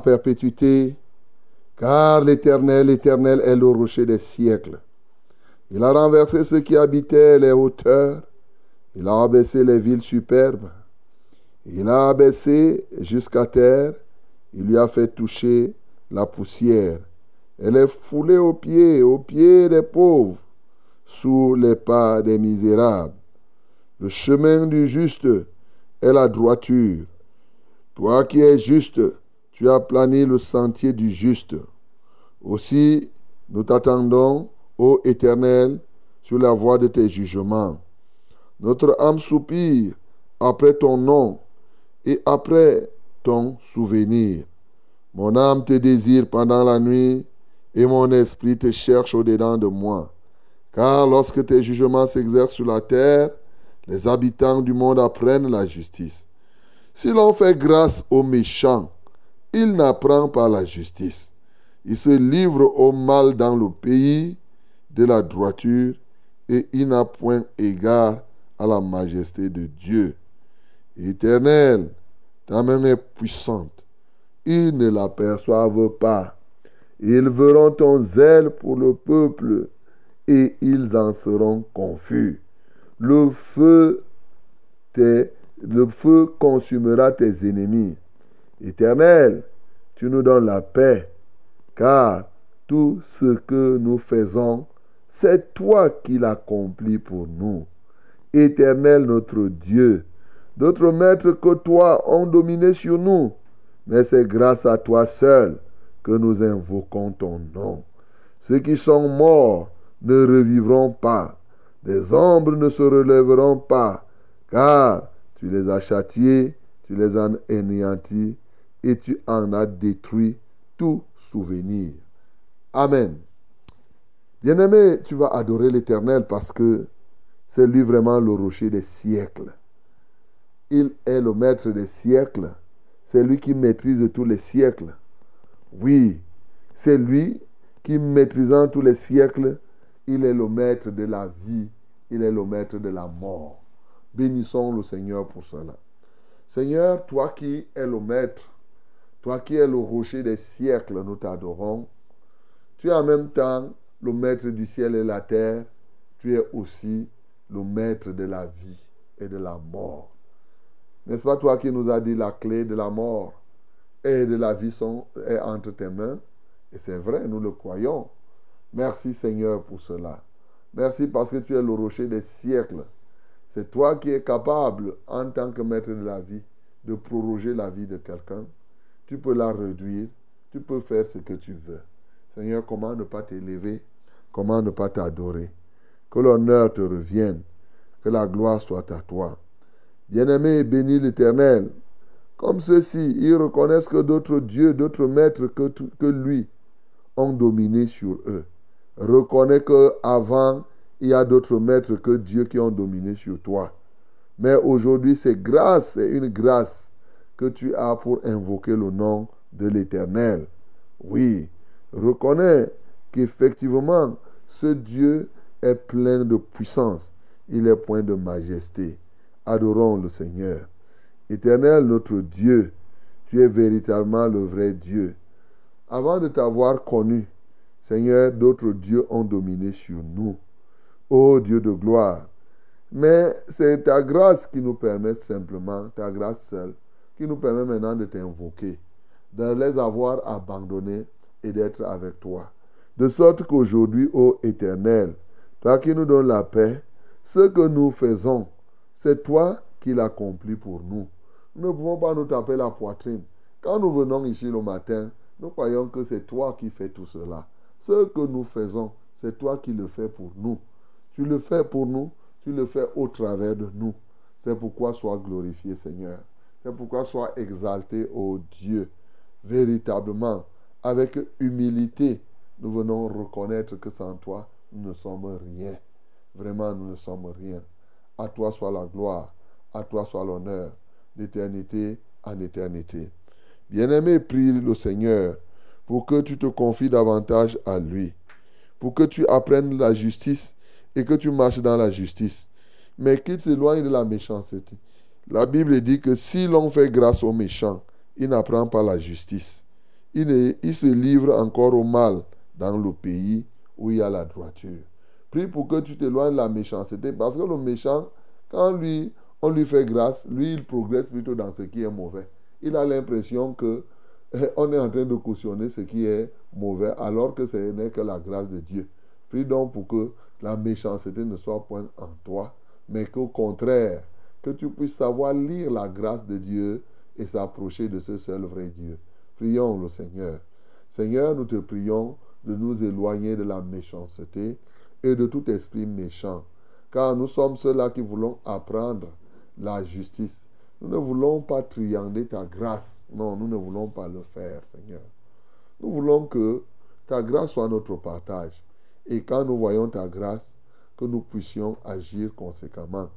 Perpétuité, car l'Éternel, l'Éternel est le rocher des siècles. Il a renversé ceux qui habitaient les hauteurs, il a abaissé les villes superbes, il a abaissé jusqu'à terre, il lui a fait toucher la poussière. Elle est foulée aux pieds, aux pieds des pauvres, sous les pas des misérables. Le chemin du juste est la droiture toi qui es juste, tu as plané le sentier du juste. Aussi, nous t'attendons, ô Éternel, sur la voie de tes jugements. Notre âme soupire après ton nom et après ton souvenir. Mon âme te désire pendant la nuit et mon esprit te cherche au-dedans de moi. Car lorsque tes jugements s'exercent sur la terre, les habitants du monde apprennent la justice. Si l'on fait grâce aux méchants, il n'apprend pas la justice. Il se livre au mal dans le pays de la droiture et il n'a point égard à la majesté de Dieu. Éternel, ta main est puissante. Ils ne l'aperçoivent pas. Ils verront ton zèle pour le peuple et ils en seront confus. Le feu le feu consumera tes ennemis. Éternel, tu nous donnes la paix, car tout ce que nous faisons, c'est toi qui l'accomplis pour nous. Éternel notre Dieu, d'autres maîtres que toi ont dominé sur nous, mais c'est grâce à toi seul que nous invoquons ton nom. Ceux qui sont morts ne revivront pas, les ombres ne se relèveront pas, car tu les as châtiés, tu les as anéantis et tu en as détruit tout souvenir. Amen. Bien-aimé, tu vas adorer l'Éternel parce que c'est lui vraiment le rocher des siècles. Il est le maître des siècles. C'est lui qui maîtrise tous les siècles. Oui, c'est lui qui, maîtrisant tous les siècles, il est le maître de la vie, il est le maître de la mort. Bénissons le Seigneur pour cela. Seigneur, toi qui es le maître, toi qui es le rocher des siècles, nous t'adorons. Tu es en même temps le maître du ciel et la terre. Tu es aussi le maître de la vie et de la mort. N'est-ce pas toi qui nous as dit la clé de la mort et de la vie sont, est entre tes mains? Et c'est vrai, nous le croyons. Merci Seigneur pour cela. Merci parce que tu es le rocher des siècles. C'est toi qui es capable, en tant que maître de la vie, de proroger la vie de quelqu'un. Tu peux la réduire. Tu peux faire ce que tu veux. Seigneur, comment ne pas t'élever? Comment ne pas t'adorer? Que l'honneur te revienne. Que la gloire soit à toi. Bien-aimé, bénis l'Éternel. Comme ceux-ci, ils reconnaissent que d'autres dieux, d'autres maîtres que, lui ont dominé sur eux. Reconnais que avant, il y a d'autres maîtres que Dieu qui ont dominé sur toi. Mais aujourd'hui, c'est grâce, c'est une grâce que tu as pour invoquer le nom de l'Éternel. Oui, reconnais qu'effectivement, ce Dieu est plein de puissance. Il est plein de majesté. Adorons le Seigneur. Éternel notre Dieu, tu es véritablement le vrai Dieu. Avant de t'avoir connu, Seigneur, d'autres dieux ont dominé sur nous. Ô Dieu de gloire. Mais c'est ta grâce qui nous permet simplement, ta grâce seule, qui nous permet maintenant de t'invoquer, de les avoir abandonnés et d'être avec toi. De sorte qu'aujourd'hui, ô Éternel, toi qui nous donnes la paix, ce que nous faisons, c'est toi qui l'accomplis pour nous. Nous ne pouvons pas nous taper la poitrine. Quand nous venons ici le matin, nous croyons que c'est toi qui fais tout cela. Ce que nous faisons, c'est toi qui le fais pour nous. Tu le fais pour nous, tu le fais au travers de nous. C'est pourquoi sois glorifié, Seigneur. C'est pourquoi sois exalté, ô Dieu. Véritablement, avec humilité, nous venons reconnaître que sans toi, nous ne sommes rien. Vraiment, nous ne sommes rien. À toi soit la gloire, à toi soit l'honneur, d'éternité en éternité. Bien-aimé, prie le Seigneur pour que tu te confies davantage à lui, pour que tu apprennes la justice et que tu marches dans la justice, mais qu'il t'éloigne de la méchanceté. La Bible dit que si l'on fait grâce aux méchants, il n'apprend pas la justice. Il, se livre encore au mal dans le pays où il y a la droiture. Prie pour que tu t'éloignes de la méchanceté, parce que le méchant, quand lui, on lui fait grâce, lui, il progresse plutôt dans ce qui est mauvais. Il a l'impression que eh, on est en train de cautionner ce qui est mauvais, alors que ce n'est que la grâce de Dieu. Prie donc pour que la méchanceté ne soit point en toi, mais qu'au contraire, que tu puisses savoir lire la grâce de Dieu et s'approcher de ce seul vrai Dieu. Prions le Seigneur. Seigneur, nous te prions de nous éloigner de la méchanceté et de tout esprit méchant, car nous sommes ceux-là qui voulons apprendre la justice. Nous ne voulons pas triander ta grâce. Non, nous ne voulons pas le faire, Seigneur. Nous voulons que ta grâce soit notre partage. Et quand nous voyons ta grâce, que nous puissions agir conséquemment.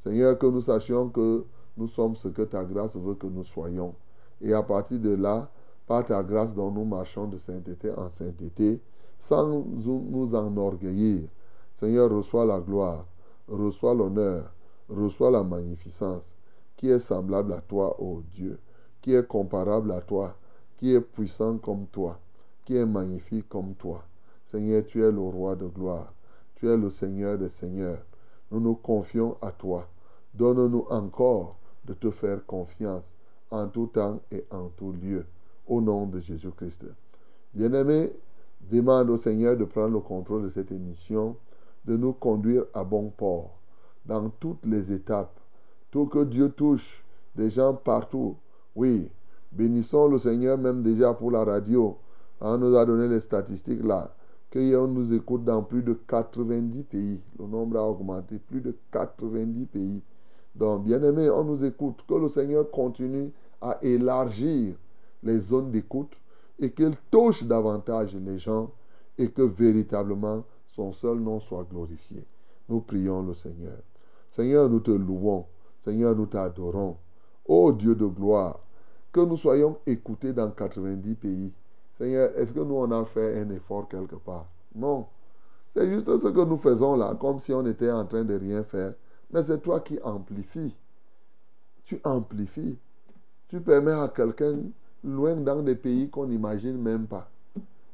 Seigneur, que nous sachions que nous sommes ce que ta grâce veut que nous soyons. Et à partir de là, par ta grâce dont nous marchons de sainteté en sainteté, sans nous enorgueillir. Seigneur, reçois la gloire, reçois l'honneur, reçois la magnificence, qui est semblable à toi, ô Dieu, qui est comparable à toi, qui est puissant comme toi, qui est magnifique comme toi. Seigneur, tu es le roi de gloire, tu es le Seigneur des seigneurs. Nous nous confions à toi. Donne-nous encore de te faire confiance en tout temps et en tout lieu. Au nom de Jésus-Christ. Bien-aimé, demande au Seigneur de prendre le contrôle de cette émission, de nous conduire à bon port dans toutes les étapes. Tout que Dieu touche des gens partout. Oui, bénissons le Seigneur même déjà pour la radio. On nous a donné les statistiques là qu'on nous écoute dans plus de 90 pays. Le nombre a augmenté, plus de 90 pays. Donc, bien aimé, on nous écoute. Que le Seigneur continue à élargir les zones d'écoute et qu'il touche davantage les gens et que véritablement son seul nom soit glorifié. Nous prions le Seigneur. Seigneur, nous te louons. Seigneur, nous t'adorons. Ô Dieu de gloire, que nous soyons écoutés dans 90 pays Seigneur, est-ce que nous, on a fait un effort quelque part? Non. C'est juste ce que nous faisons là, comme si on était en train de rien faire. Mais c'est toi qui amplifies. Tu amplifies. Tu permets à quelqu'un loin dans des pays qu'on n'imagine même pas.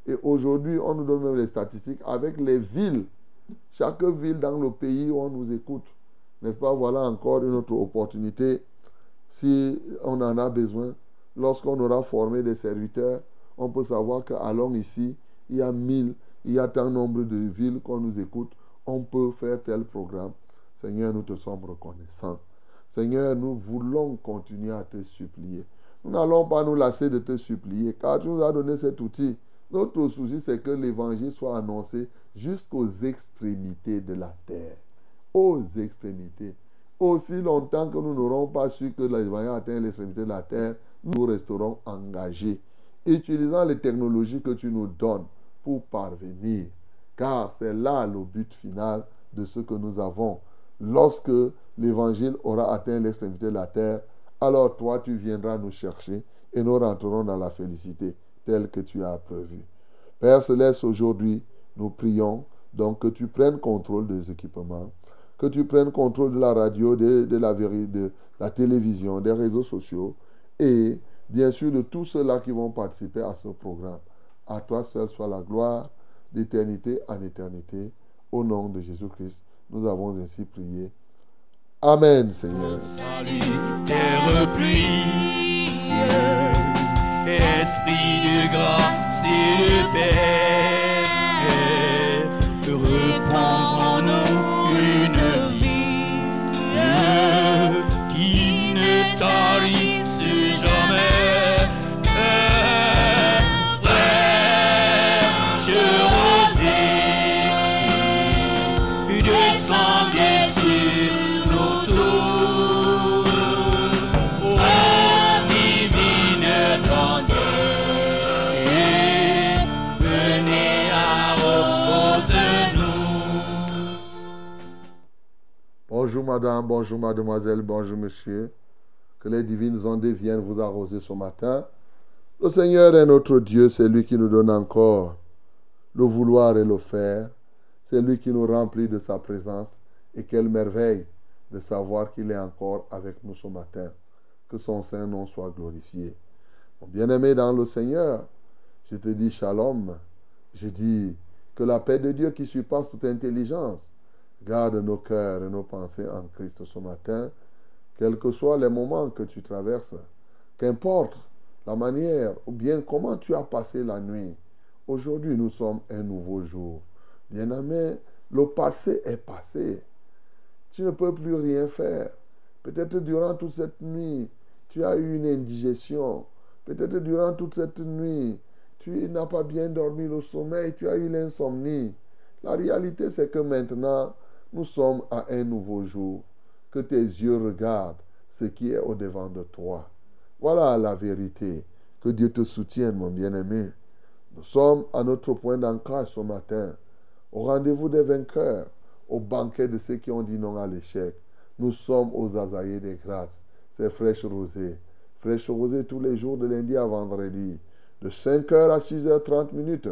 Et aujourd'hui, on nous donne même les statistiques avec les villes. Chaque ville dans le pays où on nous écoute. N'est-ce pas Voilà encore une autre opportunité. Si on en a besoin, lorsqu'on aura formé des serviteurs, on peut savoir qu'à Long ici, il y a mille, il y a tant nombre de villes qu'on nous écoute on peut faire tel programme. Seigneur, nous te sommes reconnaissants. Seigneur, nous voulons continuer à te supplier. Nous n'allons pas nous lasser de te supplier, car tu nous as donné cet outil. Notre souci, c'est que l'évangile soit annoncé jusqu'aux extrémités de la terre. Aux extrémités. Aussi longtemps que nous n'aurons pas su que l'évangile atteint l'extrémité de la terre, nous resterons engagés, utilisant les technologies que tu nous donnes pour parvenir. Car c'est là le but final de ce que nous avons. Lorsque l'évangile aura atteint l'extrémité de la terre, alors toi tu viendras nous chercher et nous rentrerons dans la félicité telle que tu as prévu. Père Céleste, aujourd'hui, nous prions donc que tu prennes contrôle des équipements, que tu prennes contrôle de la radio, de, de la, de la télévision, des réseaux sociaux et bien sûr de tous ceux-là qui vont participer à ce programme. À toi seul soit la gloire d'éternité en éternité. Au nom de Jésus-Christ, nous avons ainsi prié. Amen, Seigneur. Salut, terre pluie, esprit de grâce et de paix, en nous madame, bonjour mademoiselle, bonjour monsieur. Que les divines ondes viennent vous arroser ce matin. Le Seigneur est notre Dieu, c'est lui qui nous donne encore le vouloir et le faire. C'est lui qui nous remplit de sa présence. Et quelle merveille de savoir qu'il est encore avec nous ce matin. Que son saint nom soit glorifié. Bien-aimé dans le Seigneur, je te dis shalom. Je dis que la paix de Dieu qui surpasse toute intelligence garde nos cœurs et nos pensées en Christ ce matin, quels que soient les moments que tu traverses. Qu'importe la manière ou bien comment tu as passé la nuit. Aujourd'hui, nous sommes un nouveau jour. Bien-aimé, le passé est passé. Tu ne peux plus rien faire. Peut-être durant toute cette nuit, tu as eu une indigestion. Peut-être durant toute cette nuit, tu n'as pas bien dormi le sommeil, tu as eu l'insomnie. La réalité, c'est que maintenant, nous sommes à un nouveau jour. Que tes yeux regardent ce qui est au-devant de toi. Voilà la vérité. Que Dieu te soutienne, mon bien-aimé. Nous sommes à notre point d'ancrage ce matin, au rendez-vous des vainqueurs, au banquet de ceux qui ont dit non à l'échec. Nous sommes aux azaïs des grâces. C'est fraîche rosée. Fraîche rosée tous les jours de lundi à vendredi, de 5h à 6h30 minutes,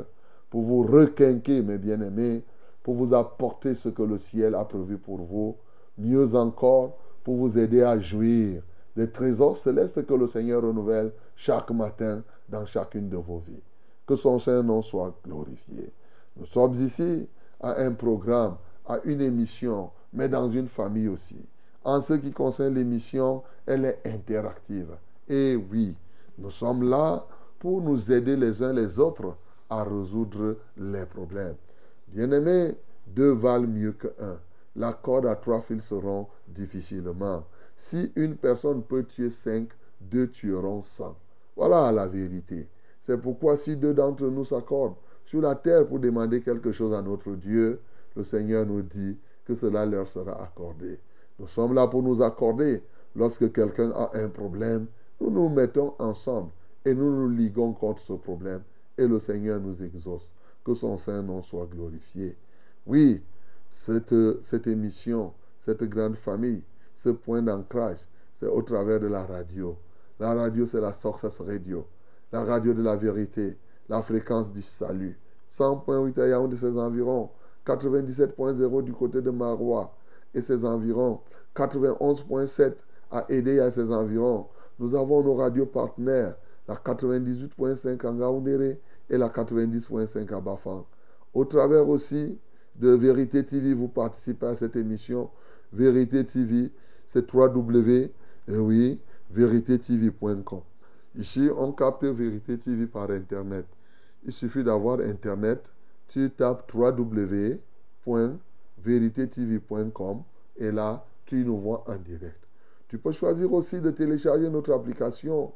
pour vous requinquer, mes bien-aimés, pour vous apporter ce que le ciel a prévu pour vous. Mieux encore, pour vous aider à jouir des trésors célestes que le Seigneur renouvelle chaque matin dans chacune de vos vies. Que son Saint-Nom soit glorifié. Nous sommes ici à un programme, à une émission, mais dans une famille aussi. En ce qui concerne l'émission, elle est interactive. Et oui, nous sommes là pour nous aider les uns les autres à résoudre les problèmes. Bien-aimés, deux valent mieux qu'un. La corde à trois fils seront difficilement. Si une personne peut tuer cinq, deux tueront cent. Voilà la vérité. C'est pourquoi si deux d'entre nous s'accordent sur la terre pour demander quelque chose à notre Dieu, le Seigneur nous dit que cela leur sera accordé. Nous sommes là pour nous accorder. Lorsque quelqu'un a un problème, nous nous mettons ensemble et nous nous liguons contre ce problème et le Seigneur nous exauce. Que son Saint-Nom soit glorifié. Oui, cette, cette émission, cette grande famille, ce point d'ancrage, c'est au travers de la radio. La radio, c'est la Success Radio, la radio de la vérité, la fréquence du salut. 100.8 à Yaoundé, ses environs, 97.0 du côté de Marois et ses environs, 91.7 à Aidé à ses environs. Nous avons nos radios partenaires, la 98.5 à Ngaoundéré et la 90.5 à Bafang. Au travers aussi de Vérité TV, vous participez à cette émission. Vérité TV, c'est 3W, et oui, véritétv.com. Ici, on capte Vérité TV par Internet. Il suffit d'avoir Internet. Tu tapes véritétv.com et là, tu nous vois en direct. Tu peux choisir aussi de télécharger notre application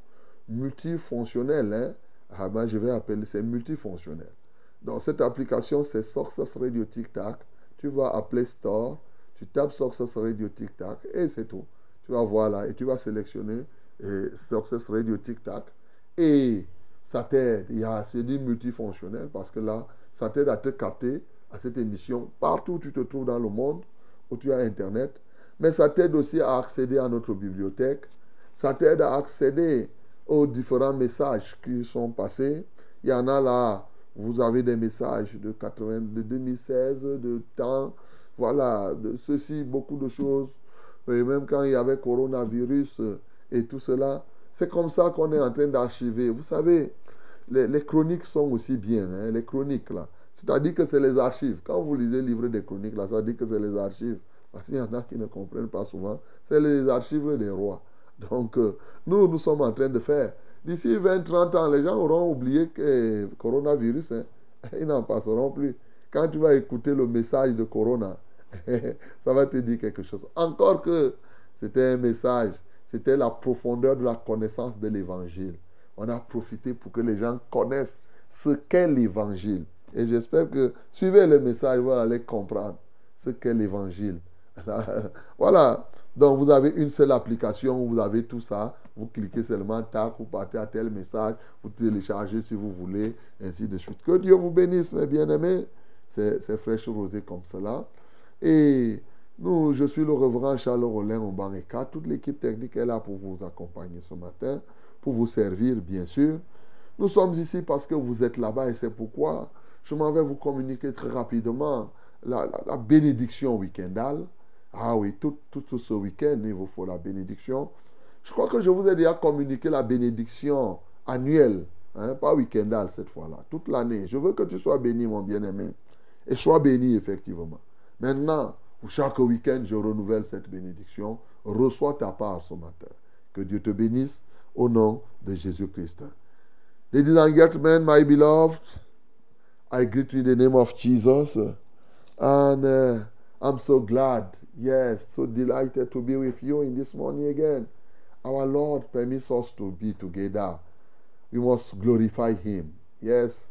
multifonctionnelle. Hein? Ah ben, je vais appeler, c'est multifonctionnel. Dans cette application, c'est Sources Radio Tic Tac. Tu vas Play Store, tu tapes Sources Radio Tic Tac et c'est tout. Tu vas voir là et tu vas sélectionner et Success Radio Tic Tac. Et ça t'aide. Il y a, c'est dit multifonctionnel parce que là, ça t'aide à te capter à cette émission partout où tu te trouves dans le monde, où tu as Internet. Mais ça t'aide aussi à accéder à notre bibliothèque. Ça t'aide à accéder aux différents messages qui sont passés. Il y en a là, vous avez des messages de, 80, de 2016, de temps, voilà, de ceci, beaucoup de choses. Et même quand il y avait coronavirus, et tout cela. C'est comme ça qu'on est en train d'archiver. Vous savez, les, chroniques sont aussi bien, hein, les chroniques là. C'est-à-dire que c'est les archives. Quand vous lisez le livre des chroniques là, ça dit que c'est les archives. Parce qu'il y en a qui ne comprennent pas souvent. C'est les archives des rois. Donc, euh, nous, nous sommes en train de faire. D'ici 20-30 ans, les gens auront oublié que coronavirus, hein, ils n'en passeront plus. Quand tu vas écouter le message de Corona, ça va te dire quelque chose. Encore que c'était un message c'était la profondeur de la connaissance de l'évangile. On a profité pour que les gens connaissent ce qu'est l'évangile. Et j'espère que suivez le message, vous allez comprendre ce qu'est l'évangile. voilà. Donc vous avez une seule application où vous avez tout ça. Vous cliquez seulement, tac, vous partez à tel message, vous téléchargez si vous voulez, ainsi de suite. Que Dieu vous bénisse, mes bien-aimés. C'est fraîche rosé comme cela. Et nous, je suis le reverend Charles Rollin au Baneka. Toute l'équipe technique est là pour vous accompagner ce matin, pour vous servir, bien sûr. Nous sommes ici parce que vous êtes là-bas et c'est pourquoi je m'en vais vous communiquer très rapidement la, bénédiction week-endale. Ah oui, tout, tout ce week-end, il vous faut la bénédiction. Je crois que je vous ai déjà communiqué la bénédiction annuelle, hein, pas week-endale cette fois-là, toute l'année. Je veux que tu sois béni, mon bien-aimé. Et sois béni, effectivement. Maintenant, chaque week-end, je renouvelle cette bénédiction. Reçois ta part ce matin. Que Dieu te bénisse au nom de Jésus-Christ. Ladies and gentlemen, my beloved, I greet you in the name of Jesus. And uh, I'm so glad, yes, so delighted to be with you in this morning again. Our Lord permits us to be together. We must glorify Him. Yes,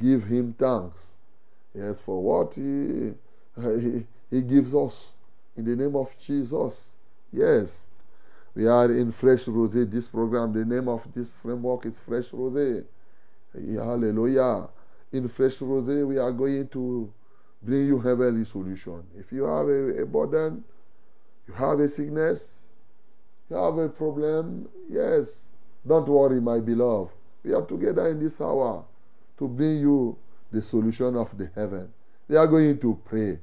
give Him thanks. Yes, for what He, he he gives us in the name of Jesus. Yes. We are in Fresh Rosé, this program. The name of this framework is Fresh Rosé. Hallelujah. In Fresh Rosé, we are going to bring you heavenly solution. If you have a, burden, you have a sickness, you have a problem, yes, don't worry, my beloved. We are together in this hour to bring you the solution of the heaven. We are going to pray.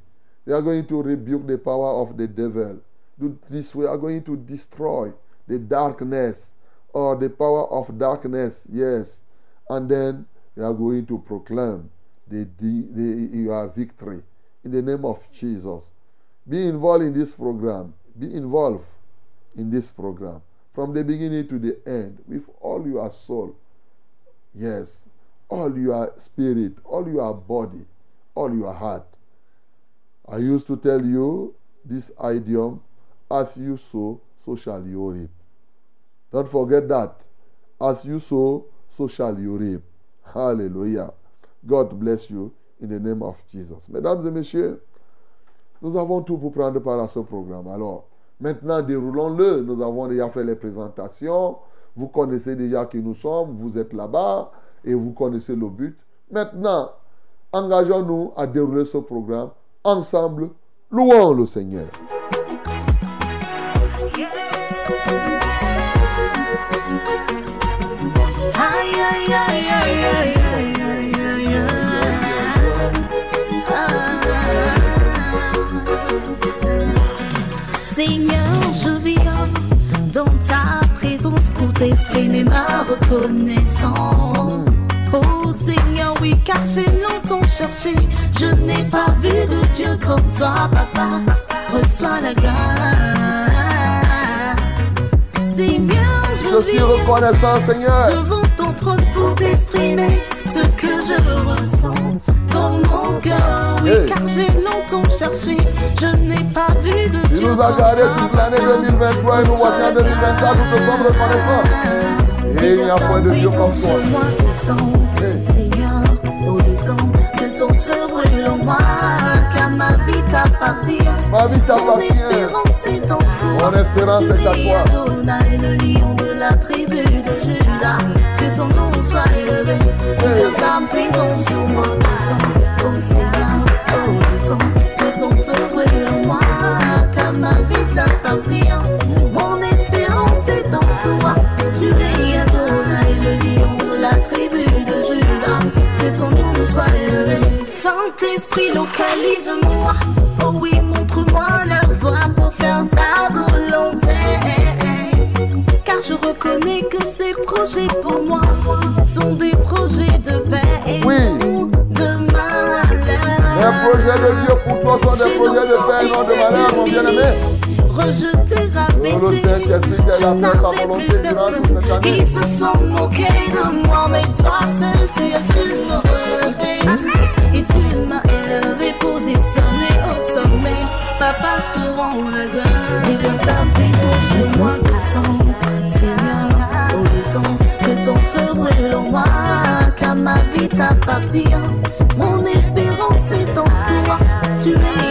We are going to rebuke the power of the devil. Do this, we are going to destroy the darkness or the power of darkness, yes. And then we are going to proclaim the, the, the, your victory in the name of Jesus. Be involved in this program. Be involved in this program from the beginning to the end with all your soul. Yes, all your spirit, all your body, all your heart. I used to tell you this idiom as you sow, so shall you reap. Don't forget that. As you sow, so shall you reap. Hallelujah. God bless you in the name of Jesus. Mesdames et messieurs, nous avons tout pour prendre part à ce programme. Alors, maintenant, déroulons-le. Nous avons déjà fait les présentations. Vous connaissez déjà qui nous sommes. Vous êtes là-bas et vous connaissez le but. Maintenant, engageons-nous à dérouler ce programme ensemble, louons le Seigneur. Seigneur, je viens dans ta présence pour t'exprimer ma reconnaissance. Oh Seigneur, oui, car j'ai longtemps cherché. Je n'ai pas vu de Dieu comme toi, papa. Reçois la grâce. Seigneur, je, suis reconnaissant, Seigneur. Devant ton trône pour t'exprimer ce que je ressens dans mon cœur. oui, Hey. car j'ai cherché. Je n'ai pas vu de Dieu nous gardés toi. toute l'année 2023 et nous voici en 2024, nous te sommes reconnaissants. Et il n'y a point de Dieu comme toi. Seigneur, que ton feu brûle en moi, car ma vie t'appartient. Ma vie Mon t'appartient. espérance est en toi. Mon espérance est à es toi. Adonai, le lion de la tribu de Judas. Que ton nom soit élevé. Verse localise-moi. Oh oui, montre-moi la voie pour faire sa volonté. Car je reconnais que ces projets pour moi sont des projets de paix et Oui. de malheur. Les projets de Dieu pour toi sont des projets de paix, non de malheur, mon bien-aimé. Rejeté, rabaissé, je n'avais plus personne. Ils se sont moqués de moi, mais toi seul tu as su me relever. Je te rends la gloire. Déverse ta prison sur moi, descends. Seigneur, oh descends, que ton feu brûle en moi, car ma vie t'appartient. Mon espérance est en toi. Tu es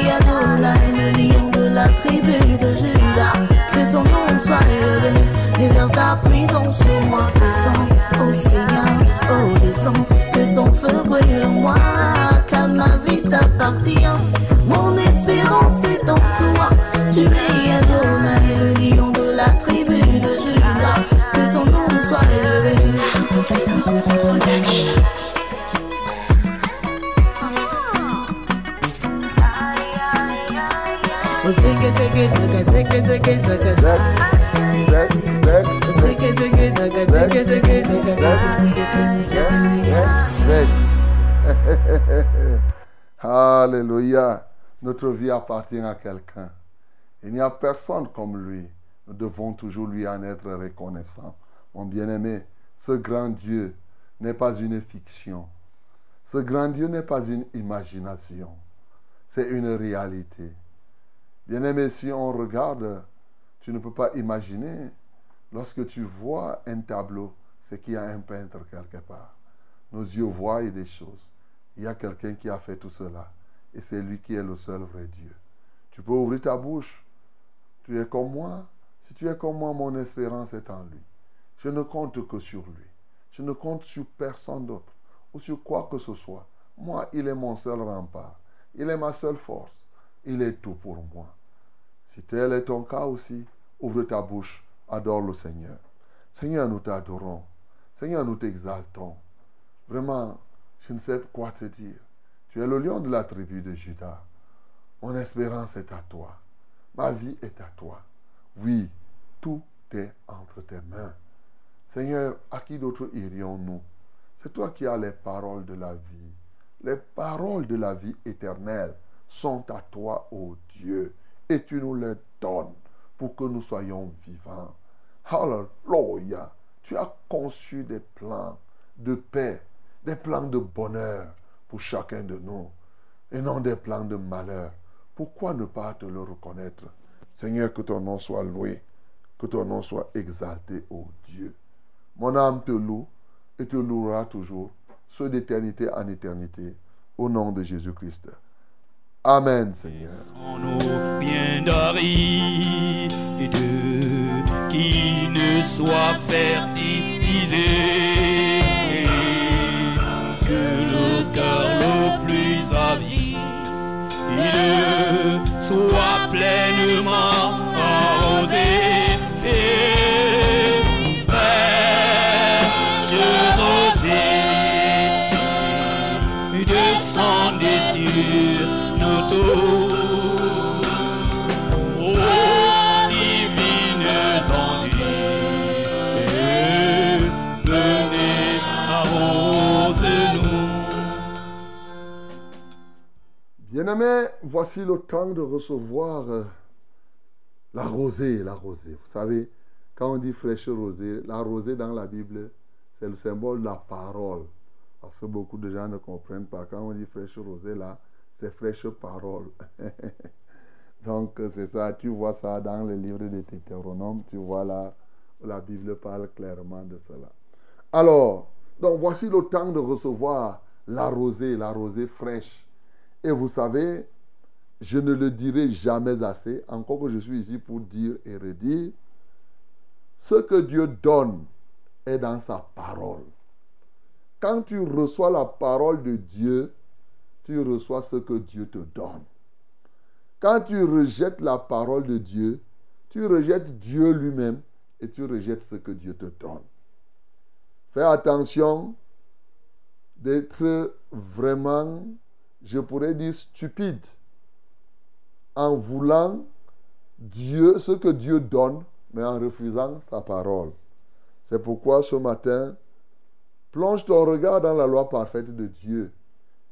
Alléluia. Notre vie appartient à quelqu'un. Il n'y a personne comme lui. Nous devons toujours lui en être reconnaissants. Mon bien-aimé, ce grand Dieu n'est pas une fiction. Ce grand Dieu n'est pas une imagination. C'est une réalité. Bien-aimé, si on regarde, tu ne peux pas imaginer, lorsque tu vois un tableau, c'est qu'il y a un peintre quelque part. Nos yeux voient des choses. Il y a quelqu'un qui a fait tout cela. Et c'est lui qui est le seul vrai Dieu. Tu peux ouvrir ta bouche. Tu es comme moi. Si tu es comme moi, mon espérance est en lui. Je ne compte que sur lui. Je ne compte sur personne d'autre ou sur quoi que ce soit. Moi, il est mon seul rempart. Il est ma seule force. Il est tout pour moi. Si tel est ton cas aussi, ouvre ta bouche, adore le Seigneur. Seigneur, nous t'adorons. Seigneur, nous t'exaltons. Vraiment, je ne sais quoi te dire. Tu es le lion de la tribu de Judas. Mon espérance est à toi. Ma vie est à toi. Oui, tout est entre tes mains. Seigneur, à qui d'autre irions-nous? C'est toi qui as les paroles de la vie. Les paroles de la vie éternelle sont à toi, ô Dieu, et tu nous les donnes pour que nous soyons vivants. Alléluia. Tu as conçu des plans de paix, des plans de bonheur pour chacun de nous, et non des plans de malheur. Pourquoi ne pas te le reconnaître? Seigneur, que ton nom soit loué, que ton nom soit exalté, ô Dieu. Mon âme te loue et te louera toujours, ce d'éternité en éternité, au nom de Jésus-Christ. Amen, Seigneur. Qui ne soit fertilisés. Que le cœur le plus avide soit pleinement Bien-aimés, voici le temps de recevoir euh, la rosée, la rosée. Vous savez, quand on dit fraîche rosée, la rosée dans la Bible, c'est le symbole de la parole. Parce que beaucoup de gens ne comprennent pas. Quand on dit fraîche rosée, là, ses fraîches paroles. Donc c'est ça, tu vois ça dans le livre de Deutéronome, tu vois là la Bible parle clairement de cela. Alors, donc voici le temps de recevoir la rosée, la rosée fraîche. Et vous savez, je ne le dirai jamais assez, encore que je suis ici pour dire et redire, ce que Dieu donne est dans sa parole. Quand tu reçois la parole de Dieu, tu reçois ce que Dieu te donne. Quand tu rejettes la parole de Dieu, tu rejettes Dieu lui-même et tu rejettes ce que Dieu te donne. Fais attention d'être vraiment, je pourrais dire, stupide en voulant Dieu, ce que Dieu donne, mais en refusant sa parole. C'est pourquoi ce matin, plonge ton regard dans la loi parfaite de Dieu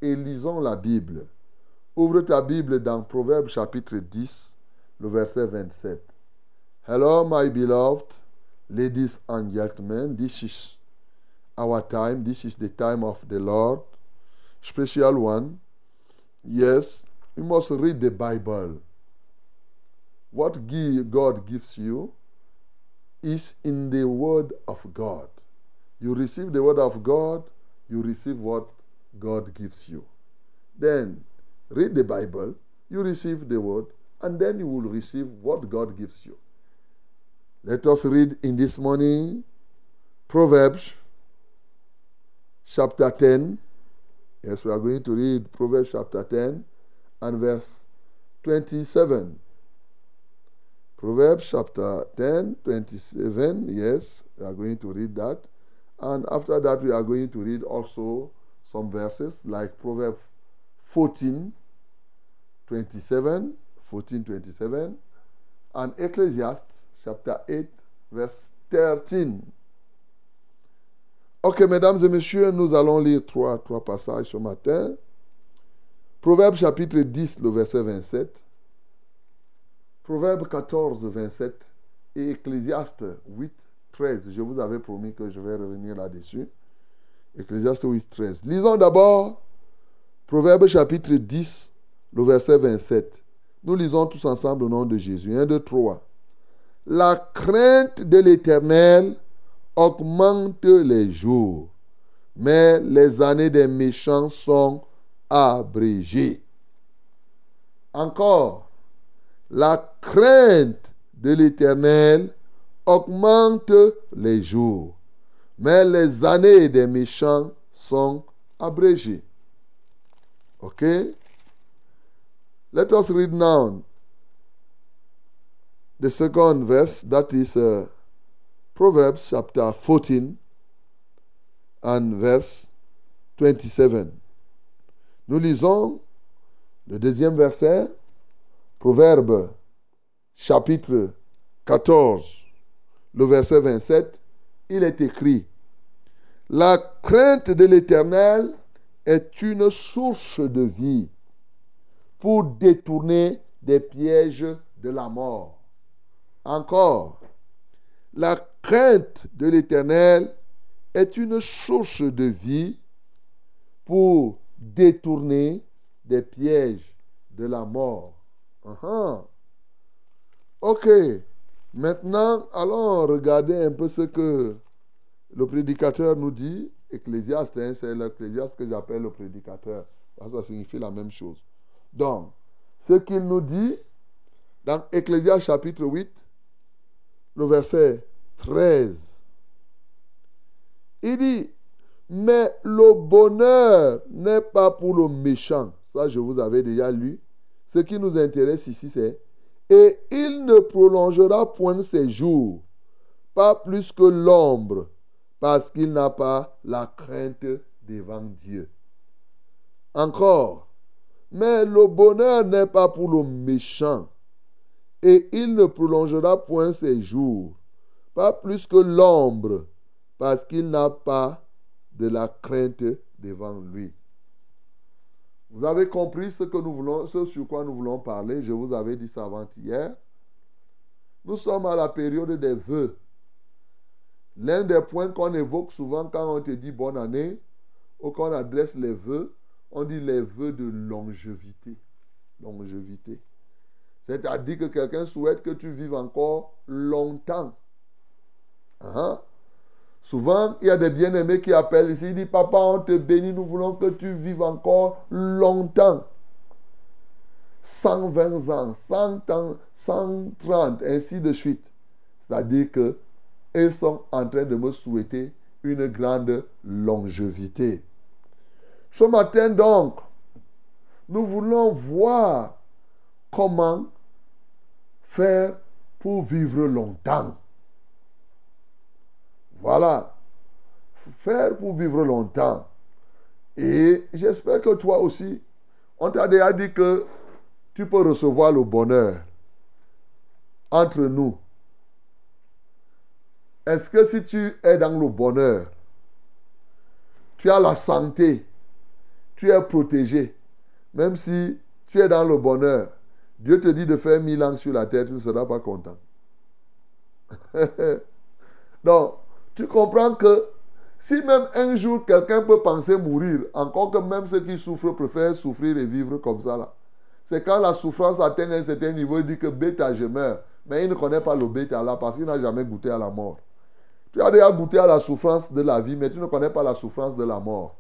et lisons la Bible. Ouvre ta Bible dans Proverbe chapitre 10, le verset 27. Hello, my beloved, ladies and gentlemen, this is our time. This is the time of the Lord. Special one. Yes, you must read the Bible. What God gives you is in the Word of God. You receive the Word of God, you receive what God gives you. Then read the Bible, you receive the Word, and then you will receive what God gives you. Let us read in this morning Proverbs chapter 10. Yes, we are going to read Proverbs chapter 10 and verse 27. Proverbs chapter 10, 27. Yes, we are going to read that. And after that, we are going to read also some verses like Proverbs 14, 27, 14, 27, and Ecclesiastes chapter 8, verse 13. Ok, mesdames et messieurs, nous allons lire trois, passages ce matin. Proverbe chapitre 10, le verset 27. Proverbe 14, 27. Et Ecclésiaste 8, 13. Je vous avais promis que je vais revenir là-dessus. Ecclésiaste 8, 13. Lisons d'abord Proverbe chapitre 10, le verset 27. Nous lisons tous ensemble au nom de Jésus. 1, 2, 3. La crainte de l'Éternel augmente les jours, mais les années des méchants sont abrégées. Encore, la crainte de l'Éternel augmente les jours, mais les années des méchants sont abrégées. Ok? Let us read now the second verse, that is uh, Proverbs chapter 14 and verse 27. Nous lisons le deuxième verset, Proverbe chapitre 14, le verset 27. Il est écrit, La crainte de l'Éternel est une source de vie pour détourner des pièges de la mort. Encore, la crainte de l'Éternel est une source de vie pour détourner des pièges de la mort. Uh-huh. Ok, maintenant allons regarder un peu ce que le prédicateur nous dit. Ecclésiaste, hein, c'est l'ecclésiaste que j'appelle le prédicateur. Ça signifie la même chose. Donc, ce qu'il nous dit dans Ecclésiaste chapitre 8, le verset 13, il dit, mais le bonheur n'est pas pour le méchant. Ça, je vous avais déjà lu. Ce qui nous intéresse ici, c'est, et il ne prolongera point ses jours, pas plus que l'ombre, parce qu'il n'a pas la crainte devant Dieu. Encore, mais le bonheur n'est pas pour le méchant, et il ne prolongera point ses jours, pas plus que l'ombre, parce qu'il n'a pas de la crainte devant lui. Vous avez compris ce, que nous voulons, sur quoi nous voulons parler. Je vous avais dit ça avant-hier. Nous sommes à la période des vœux. L'un des points qu'on évoque souvent quand on te dit bonne année ou qu'on adresse les vœux on dit les vœux de longévité. Longévité. C'est-à-dire que quelqu'un souhaite que tu vives encore longtemps. Hein? Souvent, il y a des bien-aimés qui appellent ici, ils disent, papa, on te bénit, nous voulons que tu vives encore longtemps. 120 ans, 100 ans, 130, ainsi de suite. C'est-à-dire que ils sont en train de me souhaiter une grande longévité. Ce matin donc, nous voulons voir comment faire pour vivre longtemps. Voilà. Faire pour vivre longtemps. Et j'espère que toi aussi, on t'a déjà dit que tu peux recevoir le bonheur entre nous. Est-ce que si tu es dans le bonheur, tu as la santé, tu es protégé, même si tu es dans le bonheur, Dieu te dit de faire mille ans sur la terre, tu ne seras pas content. Donc, tu comprends que si même un jour quelqu'un peut penser mourir, encore que même ceux qui souffrent préfèrent souffrir et vivre comme ça là. C'est quand la souffrance atteint un certain niveau, il dit que bêta, je meurs. Mais il ne connaît pas le bêta là parce qu'il n'a jamais goûté à la mort. Tu as déjà goûté à la souffrance de la vie, mais tu ne connais pas la souffrance de la mort.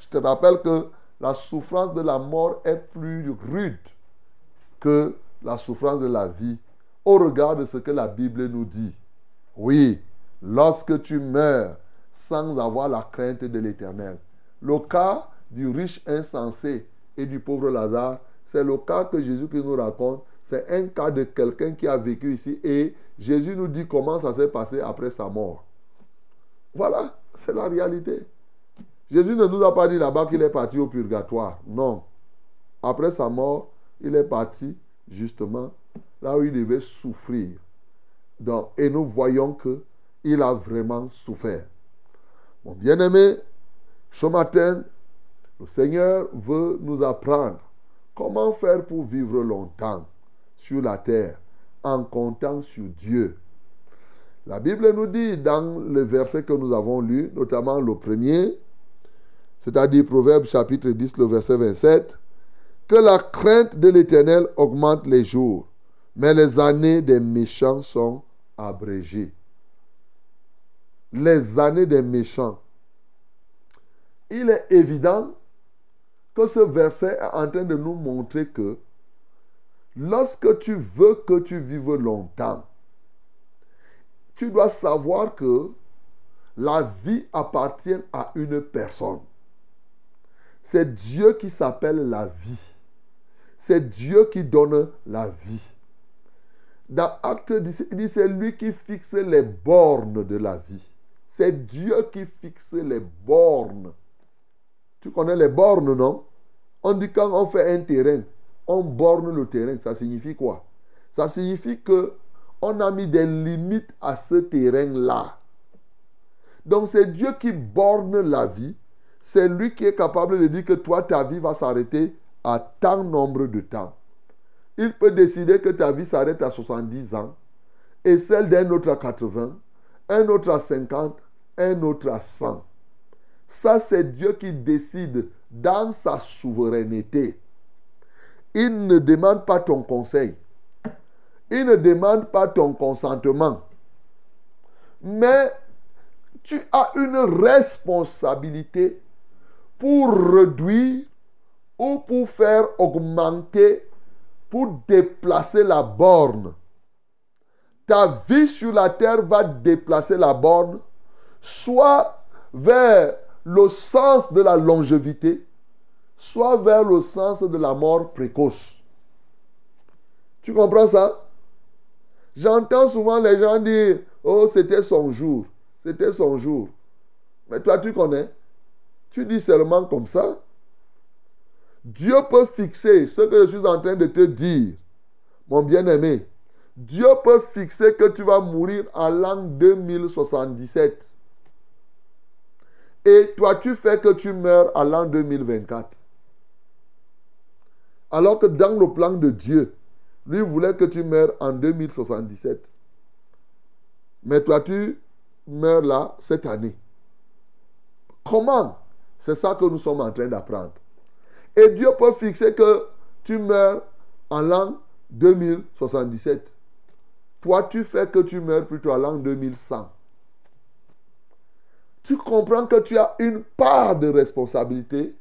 Je te rappelle que la souffrance de la mort est plus rude que la souffrance de la vie au regard de ce que la Bible nous dit. Oui, lorsque tu meurs sans avoir la crainte de l'éternel. Le cas du riche insensé et du pauvre Lazare, c'est le cas que Jésus nous raconte. C'est un cas de quelqu'un qui a vécu ici et Jésus nous dit comment ça s'est passé après sa mort. Voilà, c'est la réalité. Jésus ne nous a pas dit là-bas qu'il est parti au purgatoire. Non. Après sa mort, il est parti justement là où il devait souffrir. Donc, et nous voyons que il a vraiment souffert. Mon bien-aimé, ce matin, le Seigneur veut nous apprendre comment faire pour vivre longtemps sur la terre en comptant sur Dieu. La Bible nous dit dans le verset que nous avons lu, notamment le premier, c'est-à-dire Proverbe chapitre 10, le verset 27, que la crainte de l'Éternel augmente les jours, mais les années des méchants sont abrégées. Les années des méchants. Il est évident que ce verset est en train de nous montrer que lorsque tu veux que tu vives longtemps, tu dois savoir que la vie appartient à une personne. C'est Dieu qui s'appelle la vie. C'est Dieu qui donne la vie. Dans Acte 10, il dit c'est lui qui fixe les bornes de la vie. C'est Dieu qui fixe les bornes. Tu connais les bornes, non? On dit quand on fait un terrain, on borne le terrain. Ça signifie quoi? Ça signifie que on a mis des limites à ce terrain-là. Donc c'est Dieu qui borne la vie. C'est lui qui est capable de dire que toi, ta vie va s'arrêter à tant nombre de temps. Il peut décider que ta vie s'arrête à 70 ans et celle d'un autre à 80, un autre à 50, un autre à 100. Ça, c'est Dieu qui décide dans sa souveraineté. Il ne demande pas ton conseil. Il ne demande pas ton consentement. Mais tu as une responsabilité pour réduire ou pour faire augmenter, pour déplacer la borne. Ta vie sur la terre va déplacer la borne, soit vers le sens de la longévité, soit vers le sens de la mort précoce. Tu comprends ça? J'entends souvent les gens dire, oh, c'était son jour, c'était son jour. Mais toi, tu connais Tu dis seulement comme ça. Dieu peut fixer ce que je suis en train de te dire, mon bien-aimé. Dieu peut fixer que tu vas mourir en l'an 2077. Et toi, tu fais que tu meurs à l'an 2024. Alors que dans le plan de Dieu, lui voulait que tu meurs en 2077. Mais toi, tu meurs là cette année. Comment? C'est ça que nous sommes en train d'apprendre. Et Dieu peut fixer que tu meurs en l'an 2077. Toi, tu fais que tu meurs plutôt à l'an 2100. Tu comprends que tu as une part de responsabilité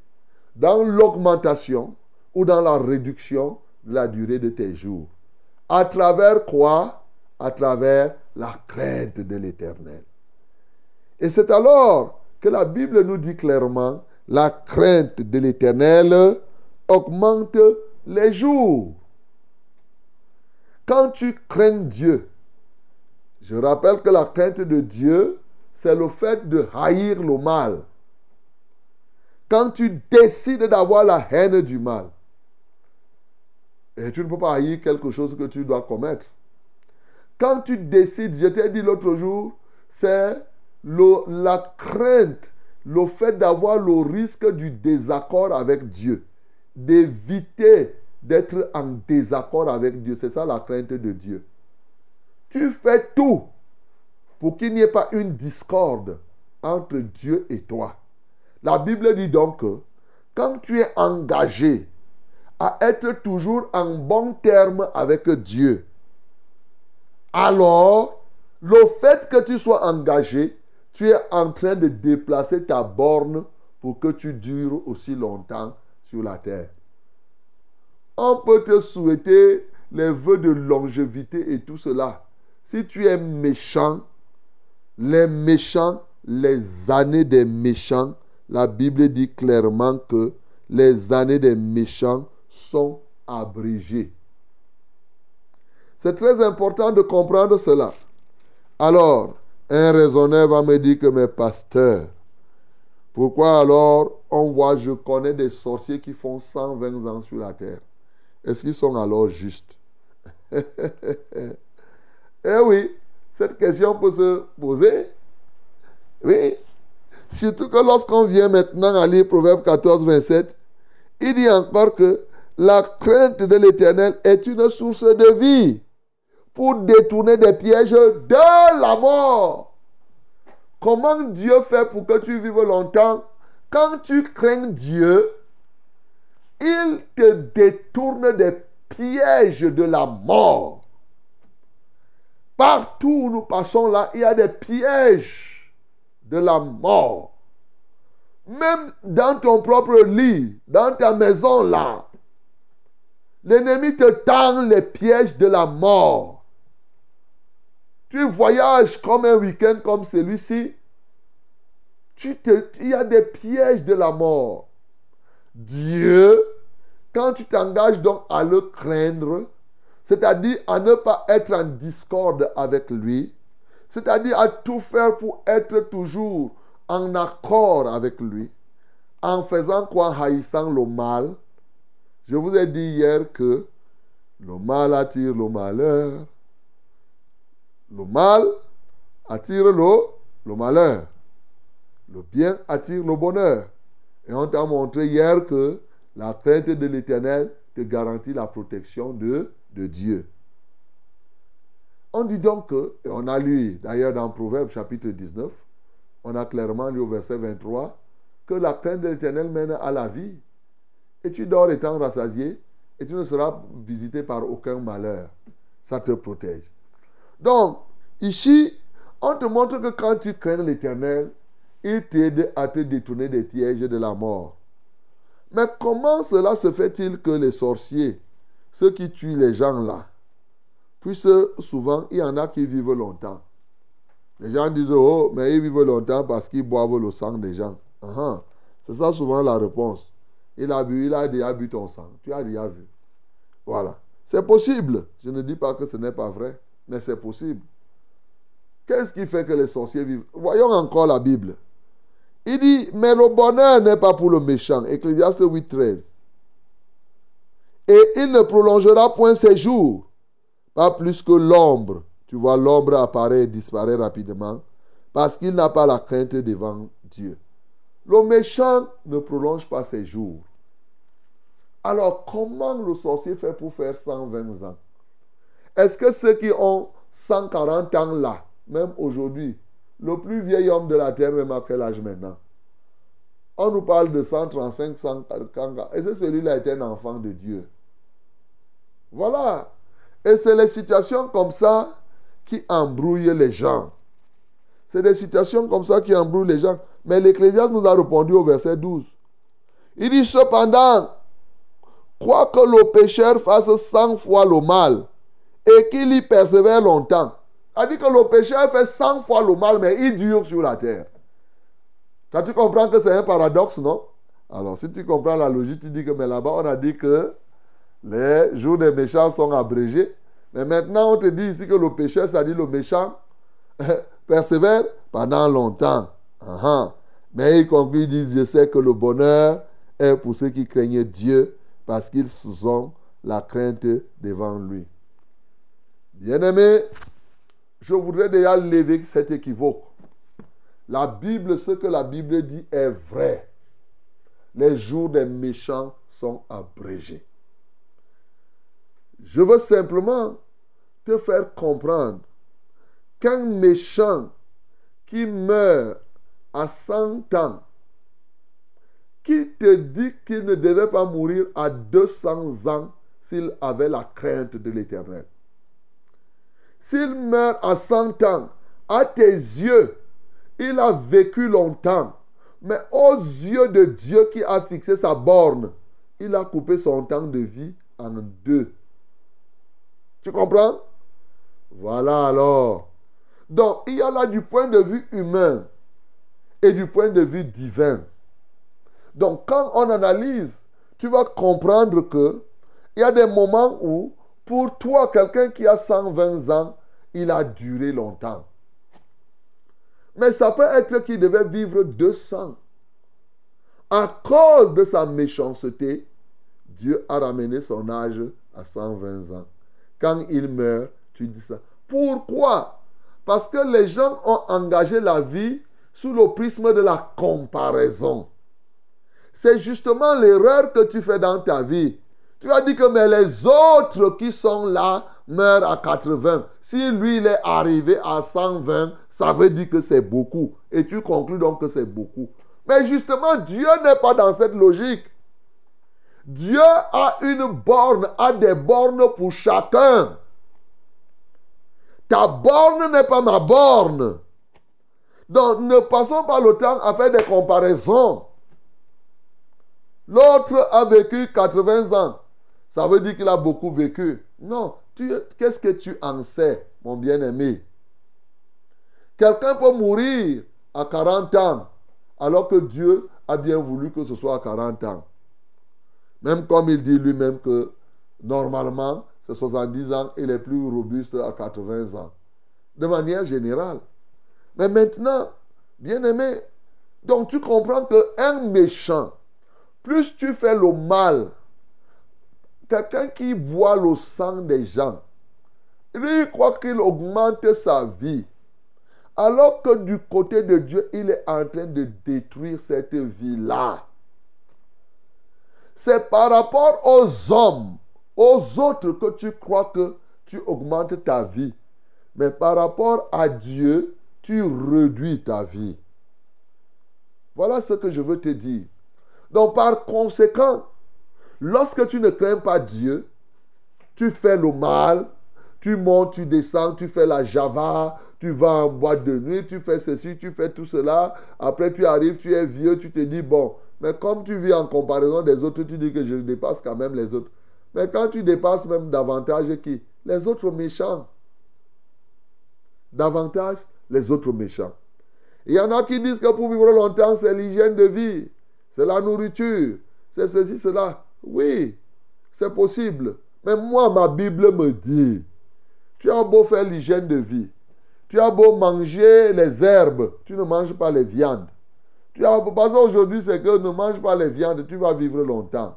dans l'augmentation ou dans la réduction de la durée de tes jours. À travers quoi? À travers la crainte de l'éternel. Et c'est alors que la Bible nous dit clairement, la crainte de l'éternel augmente les jours. Quand tu crains Dieu, je rappelle que la crainte de Dieu, c'est le fait de haïr le mal. Quand tu décides d'avoir la haine du mal, et tu ne peux pas haïr quelque chose que tu dois commettre. Quand tu décides, je t'ai dit l'autre jour, c'est la crainte, le fait d'avoir le risque du désaccord avec Dieu, d'éviter d'être en désaccord avec Dieu. C'est ça la crainte de Dieu. Tu fais tout pour qu'il n'y ait pas une discorde entre Dieu et toi. La Bible dit donc que quand tu es engagé à être toujours en bon terme avec Dieu, alors le fait que tu sois engagé, tu es en train de déplacer ta borne pour que tu dures aussi longtemps sur la terre. On peut te souhaiter les vœux de longévité et tout cela. Si tu es méchant, les méchants, les années des méchants, la Bible dit clairement que les années des méchants sont abrégées. C'est très important de comprendre cela. Alors, un raisonneur va me dire que mes pasteurs, pourquoi alors on voit, je connais des sorciers qui font 120 ans sur la terre? Est-ce qu'ils sont alors justes? Eh oui, cette question peut se poser. Oui. Surtout que lorsqu'on vient maintenant à lire Proverbe 14, 27, il dit encore que la crainte de l'éternel est une source de vie pour détourner des pièges de la mort. Comment Dieu fait pour que tu vives longtemps? Quand tu crains Dieu, il te détourne des pièges de la mort. Partout où nous passons là, il y a des pièges de la mort. Même dans ton propre lit, dans ta maison là, l'ennemi te tend les pièges de la mort. Tu voyages comme un week-end comme celui-ci, il y a des pièges de la mort. Dieu, quand tu t'engages donc à le craindre, c'est-à-dire à ne pas être en discorde avec lui, c'est-à-dire à tout faire pour être toujours en accord avec lui, en faisant quoi haïssant le mal. Je vous ai dit hier que le mal attire le malheur. Le mal attire le, le malheur. Le bien attire le bonheur. Et on t'a montré hier que la crainte de l'éternel te garantit la protection de Dieu. On dit donc que, et on a lu d'ailleurs dans Proverbe chapitre 19, on a clairement lu au verset 23, que la crainte de l'éternel mène à la vie. Et tu dors étant rassasié, et tu ne seras visité par aucun malheur. Ça te protège. Donc, ici, on te montre que quand tu crains l'éternel, il t'aide à te détourner des pièges de la mort. Mais comment cela se fait-il que les sorciers, ceux qui tuent les gens là, puisque souvent, il y en a qui vivent longtemps. Les gens disent, oh, mais ils vivent longtemps parce qu'ils boivent le sang des gens. C'est ça souvent la réponse. Il a bu, il a déjà bu ton sang. Tu as déjà vu. Voilà. C'est possible. Je ne dis pas que ce n'est pas vrai, mais c'est possible. Qu'est-ce qui fait que les sorciers vivent? Voyons encore la Bible. Il dit, mais le bonheur n'est pas pour le méchant. Ecclésiaste 8, 13 et il ne prolongera point ses jours, pas plus que l'ombre. Tu vois, l'ombre apparaît et disparaît rapidement, parce qu'il n'a pas la crainte devant Dieu. Le méchant ne prolonge pas ses jours. Alors, comment le sorcier fait pour faire 120 ans? Est-ce que ceux qui ont 140 ans là, même aujourd'hui, le plus vieil homme de la terre, même à quel âge maintenant On nous parle de 135, 140. Et c'est celui-là était un enfant de Dieu. Voilà. Et c'est les situations comme ça qui embrouillent les gens. C'est des situations comme ça qui embrouillent les gens. Mais l'Ecclésiaste nous a répondu au verset 12. Il dit cependant, crois que le pécheur fasse 100 fois le mal et qu'il y persévère longtemps. A dit que le pécheur fait 100 fois le mal, mais il dure sur la terre. Toi, tu comprends que c'est un paradoxe, non? Alors, si tu comprends la logique, tu dis que mais là-bas, on a dit que les jours des méchants sont abrégés. Mais maintenant, on te dit ici que le pécheur, c'est-à-dire le méchant, persévère pendant longtemps. Mais il conclut, il dit, je sais que le bonheur est pour ceux qui craignent Dieu parce qu'ils ont la crainte devant lui. Bien-aimé, je voudrais déjà lever cet équivoque. La Bible, ce que la Bible dit est vrai. Les jours des méchants sont abrégés. Je veux simplement te faire comprendre qu'un méchant qui meurt à 100 ans, qui te dit qu'il ne devait pas mourir à 200 ans s'il avait la crainte de l'éternel. S'il meurt à 100 ans, à tes yeux, il a vécu longtemps. Mais aux yeux de Dieu qui a fixé sa borne, il a coupé son temps de vie en deux. Tu comprends? Voilà alors. Donc, il y a là du point de vue humain et du point de vue divin. Donc, quand on analyse, tu vas comprendre que il y a des moments où, pour toi, quelqu'un qui a 120 ans, il a duré longtemps. Mais ça peut être qu'il devait vivre 200. À cause de sa méchanceté, Dieu a ramené son âge à 120 ans. Quand il meurt, tu dis ça. Pourquoi? Parce que les gens ont engagé la vie sous le prisme de la comparaison. C'est justement l'erreur que tu fais dans ta vie. Tu as dit que mais les autres qui sont là meurent à 80. Si lui il est arrivé à 120, ça veut dire que c'est beaucoup. Et tu conclus donc que c'est beaucoup. Mais justement, Dieu n'est pas dans cette logique. Dieu a une borne, a des bornes pour chacun. Ta borne n'est pas ma borne. Donc ne passons pas le temps à faire des comparaisons. L'autre a vécu 80 ans. Ça veut dire qu'il a beaucoup vécu. Non. Qu'est-ce que tu en sais, mon bien-aimé? Quelqu'un peut mourir à 40 ans, alors que Dieu a bien voulu que ce soit à 40 ans. Même comme il dit lui-même que normalement, c'est 70 ans, il est plus robuste à 80 ans. De manière générale. Mais maintenant, bien aimé, donc tu comprends qu'un méchant, plus tu fais le mal, quelqu'un qui boit le sang des gens, lui, il croit qu'il augmente sa vie. Alors que du côté de Dieu, il est en train de détruire cette vie-là. C'est par rapport aux hommes, aux autres que tu crois que tu augmentes ta vie. Mais par rapport à Dieu, tu réduis ta vie. Voilà ce que je veux te dire. Donc par conséquent, lorsque tu ne crains pas Dieu, tu fais le mal, tu montes, tu descends, tu fais la java, tu vas en boîte de nuit, tu fais ceci, tu fais tout cela. Après, tu arrives, tu es vieux, tu te dis, bon, mais comme tu vis en comparaison des autres, tu dis que je dépasse quand même les autres. Mais quand tu dépasses même davantage qui? Les autres méchants. Davantage les autres méchants. Il y en a qui disent que pour vivre longtemps, c'est l'hygiène de vie, c'est la nourriture, c'est ceci, cela. Oui, c'est possible. Mais moi, ma Bible me dit, tu as beau faire l'hygiène de vie, tu as beau manger les herbes, tu ne manges pas les viandes. Tu as, parce qu'aujourd'hui, c'est que ne mange pas les viandes, tu vas vivre longtemps.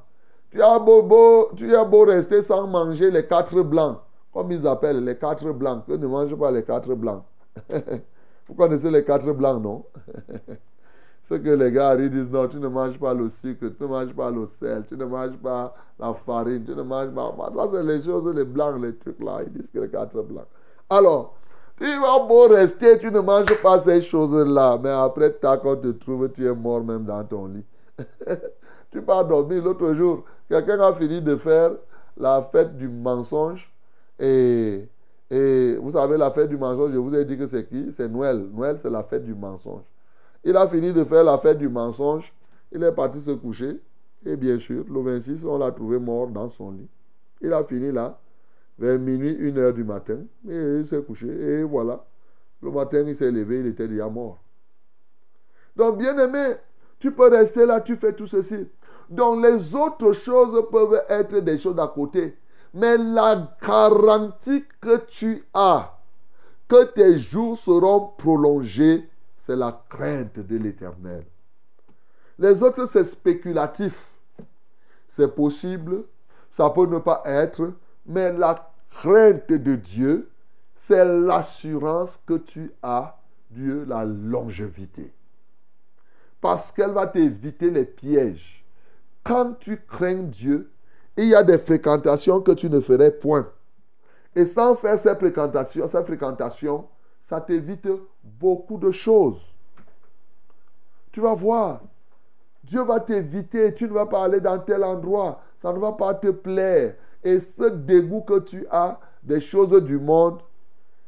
Beau, tu as beau rester sans manger les quatre blancs, comme ils appellent les quatre blancs, que ne mange pas les quatre blancs. Vous connaissez les quatre blancs, non? Ce que les gars disent, non, tu ne manges pas le sucre, tu ne manges pas le sel, tu ne manges pas la farine, tu ne manges pas... Ça, c'est les choses, les blancs, les trucs là. Ils disent que les quatre blancs. Alors, tu vas beau rester, tu ne manges pas ces choses-là, mais après, quand on te trouve, tu es mort même dans ton lit. tu pars dormir l'autre jour. Quelqu'un a fini de faire la fête du mensonge. Et, et vous savez, la fête du mensonge, je vous ai dit que c'est qui? C'est Noël. Noël, c'est la fête du mensonge. Il a fini de faire la fête du mensonge. Il est parti se coucher. Et bien sûr, le 26, on l'a trouvé mort dans son lit. Il a fini là, vers minuit, une heure du matin. Et il s'est couché. Et voilà. Le matin, il s'est levé, il était déjà mort. Donc, bien aimé, tu peux rester là, tu fais tout ceci. Donc, les autres choses peuvent être des choses à côté. Mais la garantie que tu as, que tes jours seront prolongés, c'est la crainte de l'éternel. Les autres, c'est spéculatif. C'est possible, ça peut ne pas être, mais la crainte de Dieu, c'est l'assurance que tu as, Dieu, la longévité. Parce qu'elle va t'éviter les pièges. Quand tu crains Dieu, il y a des fréquentations que tu ne ferais point. Et sans faire ces fréquentations, ces fréquentations, ça t'évite beaucoup de choses. Tu vas voir, Dieu va t'éviter, tu ne vas pas aller dans tel endroit, ça ne va pas te plaire. Et ce dégoût que tu as des choses du monde,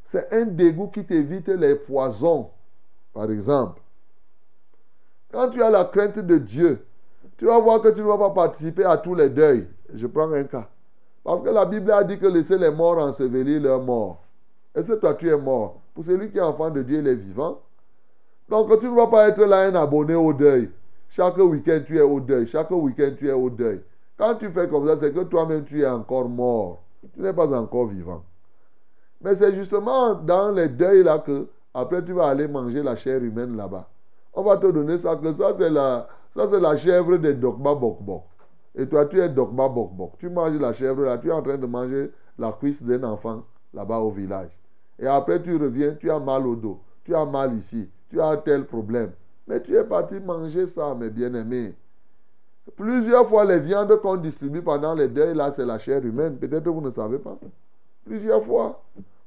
c'est un dégoût qui t'évite les poisons, par exemple. Quand tu as la crainte de Dieu, tu vas voir que tu ne vas pas participer à tous les deuils. Je prends un cas. Parce que la Bible a dit que laisser les morts ensevelir leurs morts. Est-ce que toi tu es mort? Pour celui qui est enfant de Dieu, il est vivant. Donc tu ne vas pas être là un abonné au deuil. Chaque week-end tu es au deuil. Chaque week-end tu es au deuil. Quand tu fais comme ça, c'est que toi-même tu es encore mort. Tu n'es pas encore vivant. Mais c'est justement dans les deuils là que après tu vas aller manger la chair humaine là-bas. On va te donner ça, que ça c'est la, ça c'est la chèvre des dogma bok bok. Et toi tu es dogma bok bok. Tu manges la chèvre là, tu es en train de manger la cuisse d'un enfant là-bas au village. Et après tu reviens, tu as mal au dos, tu as mal ici, tu as tel problème. Mais tu es parti manger ça, mes bien-aimés. Plusieurs fois, les viandes qu'on distribue pendant les deuils, là, c'est la chair humaine. Peut-être que vous ne savez pas. Plusieurs fois.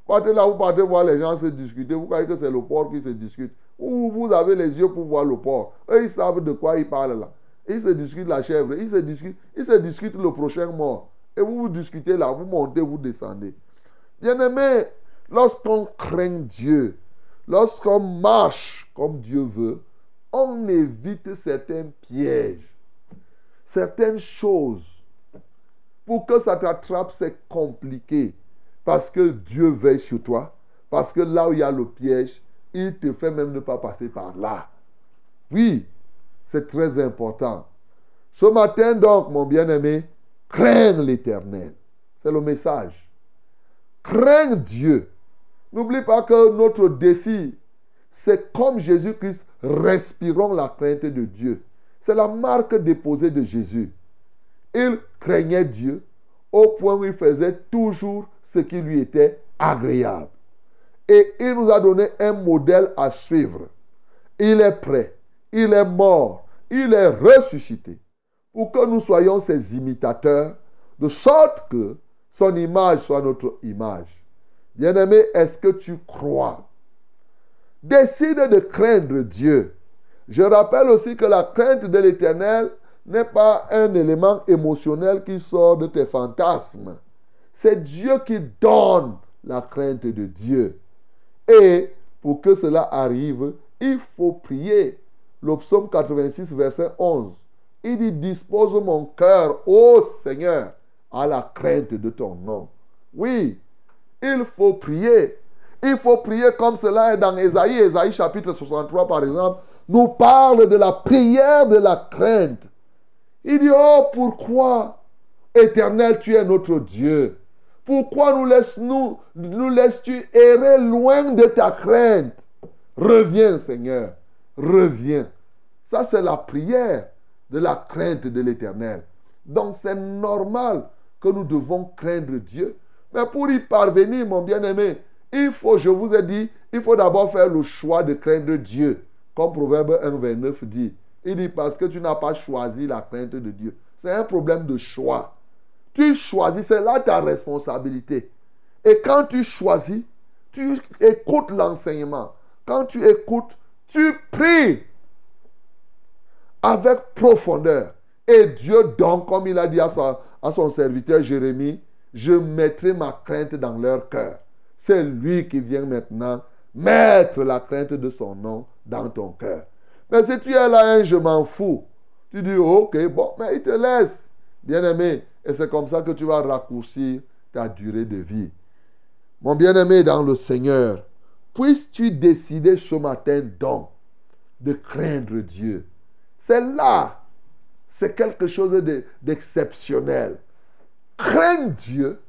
Partez là, vous partez voir les gens se discuter. Vous croyez que c'est le porc qui se discute. Ou vous avez les yeux pour voir le porc. Eux, ils savent de quoi ils parlent là. Ils se discutent la chèvre. Ils se discutent, ils se discutent le prochain mort. Et vous vous discutez là, vous montez, vous descendez. Bien-aimé, lorsqu'on craint Dieu, lorsqu'on marche comme Dieu veut, on évite certains pièges, certaines choses. Pour que ça t'attrape, c'est compliqué. Parce que Dieu veille sur toi. Parce que là où il y a le piège, il te fait même ne pas passer par là. Oui, c'est très important. Ce matin, donc, mon bien-aimé, crains l'éternel. C'est le message. Crains Dieu. N'oublie pas que notre défi, c'est comme Jésus-Christ, respirons la crainte de Dieu. C'est la marque déposée de Jésus. Il craignait Dieu au point où il faisait toujours ce qui lui était agréable. Et il nous a donné un modèle à suivre. Il est prêt, il est mort, il est ressuscité pour que nous soyons ses imitateurs, de sorte que son image soit notre image. Bien-aimé, est-ce que tu crois? Décide de craindre Dieu. Je rappelle aussi que la crainte de l'Éternel n'est pas un élément émotionnel qui sort de tes fantasmes. C'est Dieu qui donne la crainte de Dieu. Et pour que cela arrive, il faut prier. Le psaume 86, verset 11. Il dit, dispose mon cœur, ô Seigneur, à la crainte de ton nom. Oui, il faut prier. Il faut prier comme cela est dans Ésaïe. Ésaïe chapitre 63, par exemple, nous parle de la prière de la crainte. Il dit, oh, pourquoi, éternel, tu es notre Dieu? Pourquoi nous laisses-nous, nous laisses-tu errer loin de ta crainte? Reviens, Seigneur, reviens. Ça, c'est la prière de la crainte de l'éternel. Donc, c'est normal que nous devons craindre Dieu. Mais pour y parvenir, mon bien-aimé, il faut, je vous ai dit, il faut d'abord faire le choix de craindre Dieu. Comme Proverbe 1, 29 dit. Il dit parce que tu n'as pas choisi la crainte de Dieu. C'est un problème de choix. Tu choisis, c'est là ta responsabilité. Et quand tu choisis, tu écoutes l'enseignement. Quand tu écoutes, tu pries. avec profondeur. Et Dieu donc, comme il a dit à, sa- à son serviteur Jérémie, je mettrai ma crainte dans leur cœur. C'est lui qui vient maintenant mettre la crainte de son nom dans ton cœur. Mais si tu es là, un je m'en fous, tu dis, ok, bon, mais il te laisse, bien-aimé. Et c'est comme ça que tu vas raccourcir ta durée de vie. Mon bien-aimé dans le Seigneur, puisses-tu décider ce matin donc de craindre Dieu? C'est là, c'est quelque chose de- d'exceptionnel. Crains Dieu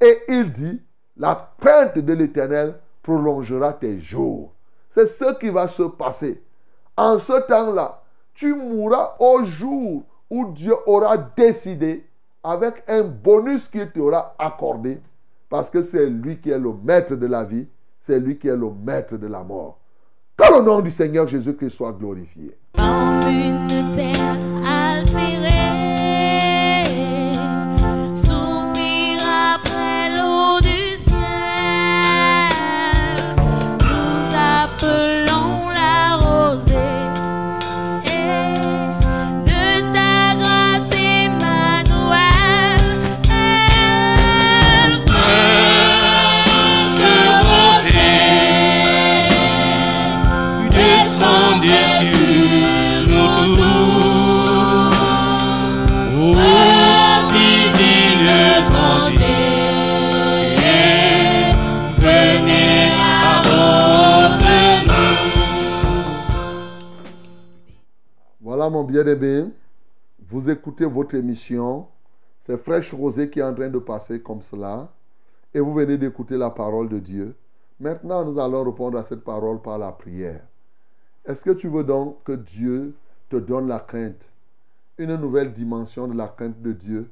et il dit, la crainte de l'Éternel prolongera tes jours. C'est ce qui va se passer. En ce temps-là, tu mourras au jour où Dieu aura décidé avec un bonus qu'il t'aura accordé parce que c'est lui qui est le maître de la vie, c'est lui qui est le maître de la mort. Que le nom du Seigneur Jésus-Christ soit glorifié. Voilà mon bien-aimé, vous écoutez votre émission, c'est Fraîche Rosée qui est en train de passer comme cela, et vous venez d'écouter la parole de Dieu. Maintenant, nous allons répondre à cette parole par la prière. Est-ce que tu veux donc que Dieu te donne la crainte, une nouvelle dimension de la crainte de Dieu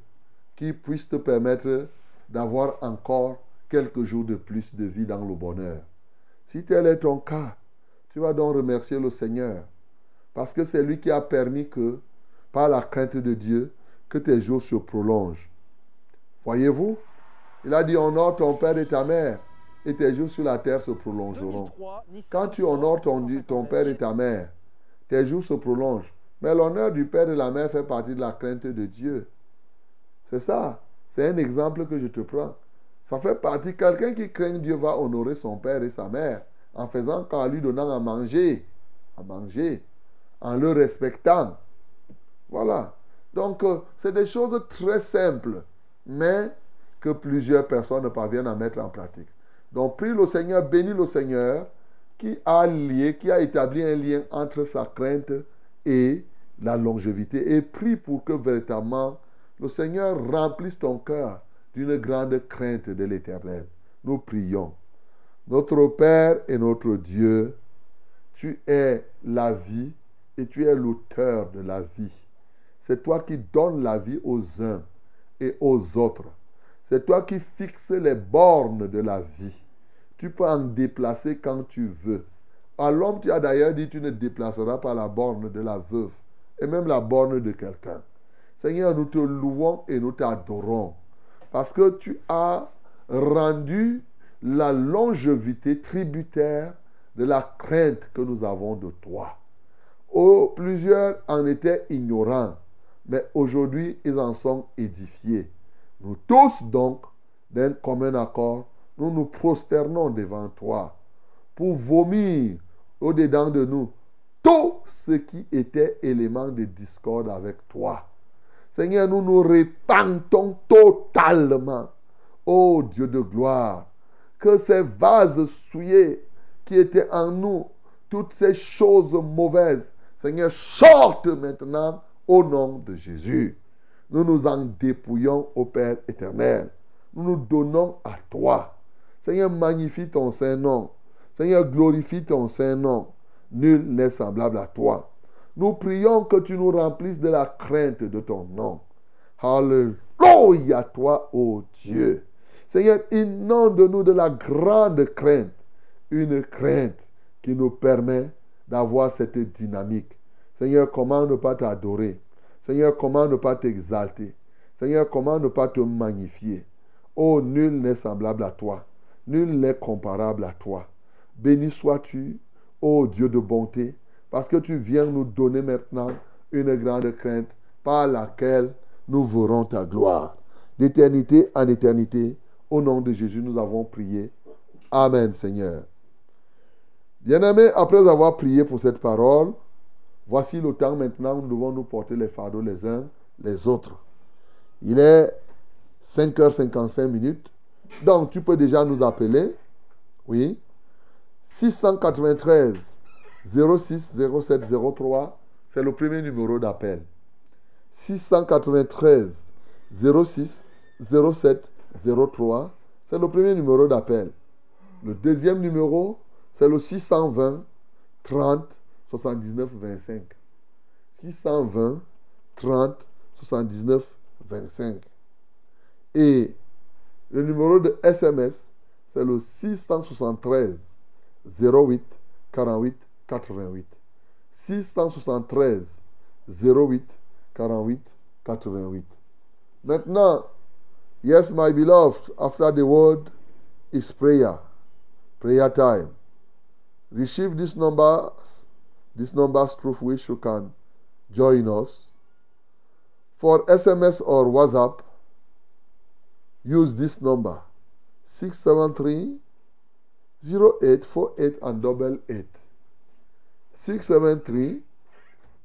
qui puisse te permettre d'avoir encore quelques jours de plus de vie dans le bonheur? Si tel est ton cas, tu vas donc remercier le Seigneur parce que c'est lui qui a permis que, par la crainte de Dieu, que tes jours se prolongent. Voyez-vous? Il a dit honore ton père et ta mère, et tes jours sur la terre se prolongeront. Quand tu honores ton, père et ta mère, tes jours se prolongent. Mais l'honneur du père et de la mère fait partie de la crainte de Dieu. C'est ça. C'est un exemple que je te prends. Ça fait partie. Quelqu'un qui craint Dieu va honorer son père et sa mère en faisant qu'en lui donnant à manger. À manger. En le respectant. Voilà. Donc, euh, c'est des choses très simples, mais que plusieurs personnes ne parviennent à mettre en pratique. Donc, prie le Seigneur, bénis le Seigneur, qui a lié, qui a établi un lien entre sa crainte et la longévité. Et prie pour que véritablement le Seigneur remplisse ton cœur d'une grande crainte de l'éternel. Nous prions. Notre Père et notre Dieu, tu es la vie tu es l'auteur de la vie. C'est toi qui donnes la vie aux uns et aux autres. C'est toi qui fixes les bornes de la vie. Tu peux en déplacer quand tu veux. À l'homme, tu as d'ailleurs dit, tu ne déplaceras pas la borne de la veuve et même la borne de quelqu'un. Seigneur, nous te louons et nous t'adorons parce que tu as rendu la longévité tributaire de la crainte que nous avons de toi. Oh, plusieurs en étaient ignorants, mais aujourd'hui ils en sont édifiés. Nous tous donc, d'un commun accord, nous nous prosternons devant toi pour vomir au-dedans de nous tout ce qui était élément de discorde avec toi. Seigneur, nous nous répandons totalement. Ô Dieu de gloire, que ces vases souillés qui étaient en nous, toutes ces choses mauvaises, Seigneur, sortent maintenant au nom de Jésus. Nous nous en dépouillons au Père éternel. Nous nous donnons à toi. Seigneur, magnifie ton Saint-Nom. Seigneur, glorifie ton Saint-Nom. Nul n'est semblable à toi. Nous prions que tu nous remplisses de la crainte de ton nom. Alléluia toi, ô Dieu. Seigneur, inonde-nous de la grande crainte. Une crainte qui nous permet d'avoir cette dynamique. Seigneur, comment ne pas t'adorer? Seigneur, comment ne pas t'exalter? Seigneur, comment ne pas te magnifier? Oh, nul n'est semblable à toi. Nul n'est comparable à toi. Béni sois-tu, ô Dieu de bonté, parce que tu viens nous donner maintenant une grande crainte par laquelle nous verrons ta gloire. D'éternité en éternité, au nom de Jésus, nous avons prié. Amen, Seigneur. Bien-aimés, après avoir prié pour cette parole, voici le temps maintenant où nous devons nous porter les fardeaux les uns les autres. Il est 5h55 minutes. Donc, tu peux déjà nous appeler. Oui. 693 06 07 03. C'est le premier numéro d'appel. 693 06 07 03. C'est le premier numéro d'appel. Le deuxième numéro, c'est le 620 30 79 25. 620 30 79 25. Et le numéro de SMS, c'est le 673 08 48 88. 673 08 48 88. Maintenant, yes, my beloved, after the word is prayer. Prayer time. Receive these numbers, these numbers through which you can join us. For SMS or WhatsApp, use this number 673 0848 and double eight. 673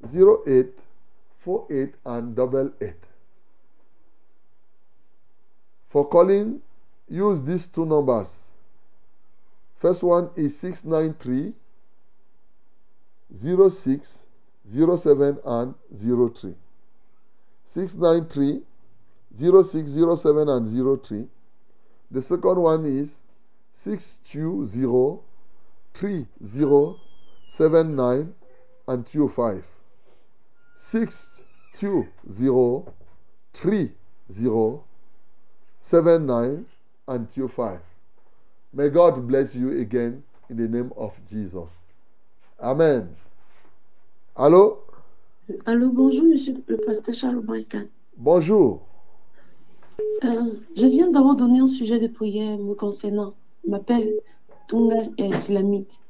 0848 and double eight. For calling, use these two numbers. First one is 693 06 07 and 03. 693 06 07 and 03. The second one is 620 30 79 and 25. 620 30 79 and 25. May God bless you again in the name of Jesus. Amen. Allô? Allô, bonjour, monsieur le pasteur Charles Brighton. Bonjour. Euh, je viens d'avoir donné un sujet de prière me concernant. Je m'appelle Tunga Islamite.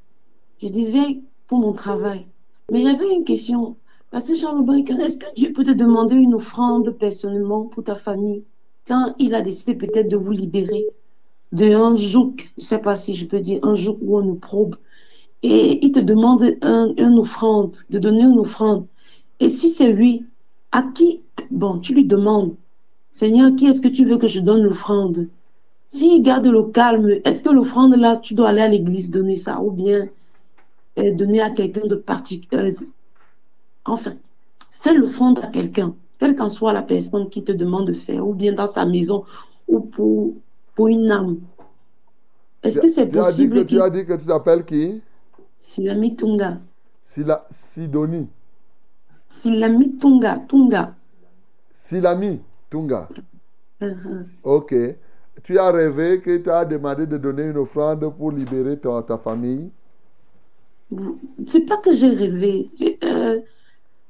Je disais pour mon travail. Mais j'avais une question. Pasteur Charles Brighton, est-ce que Dieu peut te demander une offrande personnellement pour ta famille quand il a décidé peut-être de vous libérer? D'un joug, je ne sais pas si je peux dire un joug où on nous probe, et il te demande un, une offrande, de donner une offrande. Et si c'est oui, à qui Bon, tu lui demandes, Seigneur, qui est-ce que tu veux que je donne l'offrande? S'il garde le calme, est-ce que l'offrande là, tu dois aller à l'église donner ça ou bien euh, donner à quelqu'un de particulier Enfin, fais l'offrande à quelqu'un, quelle qu'en soit la personne qui te demande de faire, ou bien dans sa maison, ou pour, pour une âme. Est-ce que c'est Tu as dit possible que tu as dit que tu t'appelles qui? Silami Tunga. Sila, Sidonie. Silami Tunga. Tunga. Silami Tunga. Uh-huh. Ok. Tu as rêvé que tu as demandé de donner une offrande pour libérer ta, ta famille? C'est pas que j'ai rêvé. Euh,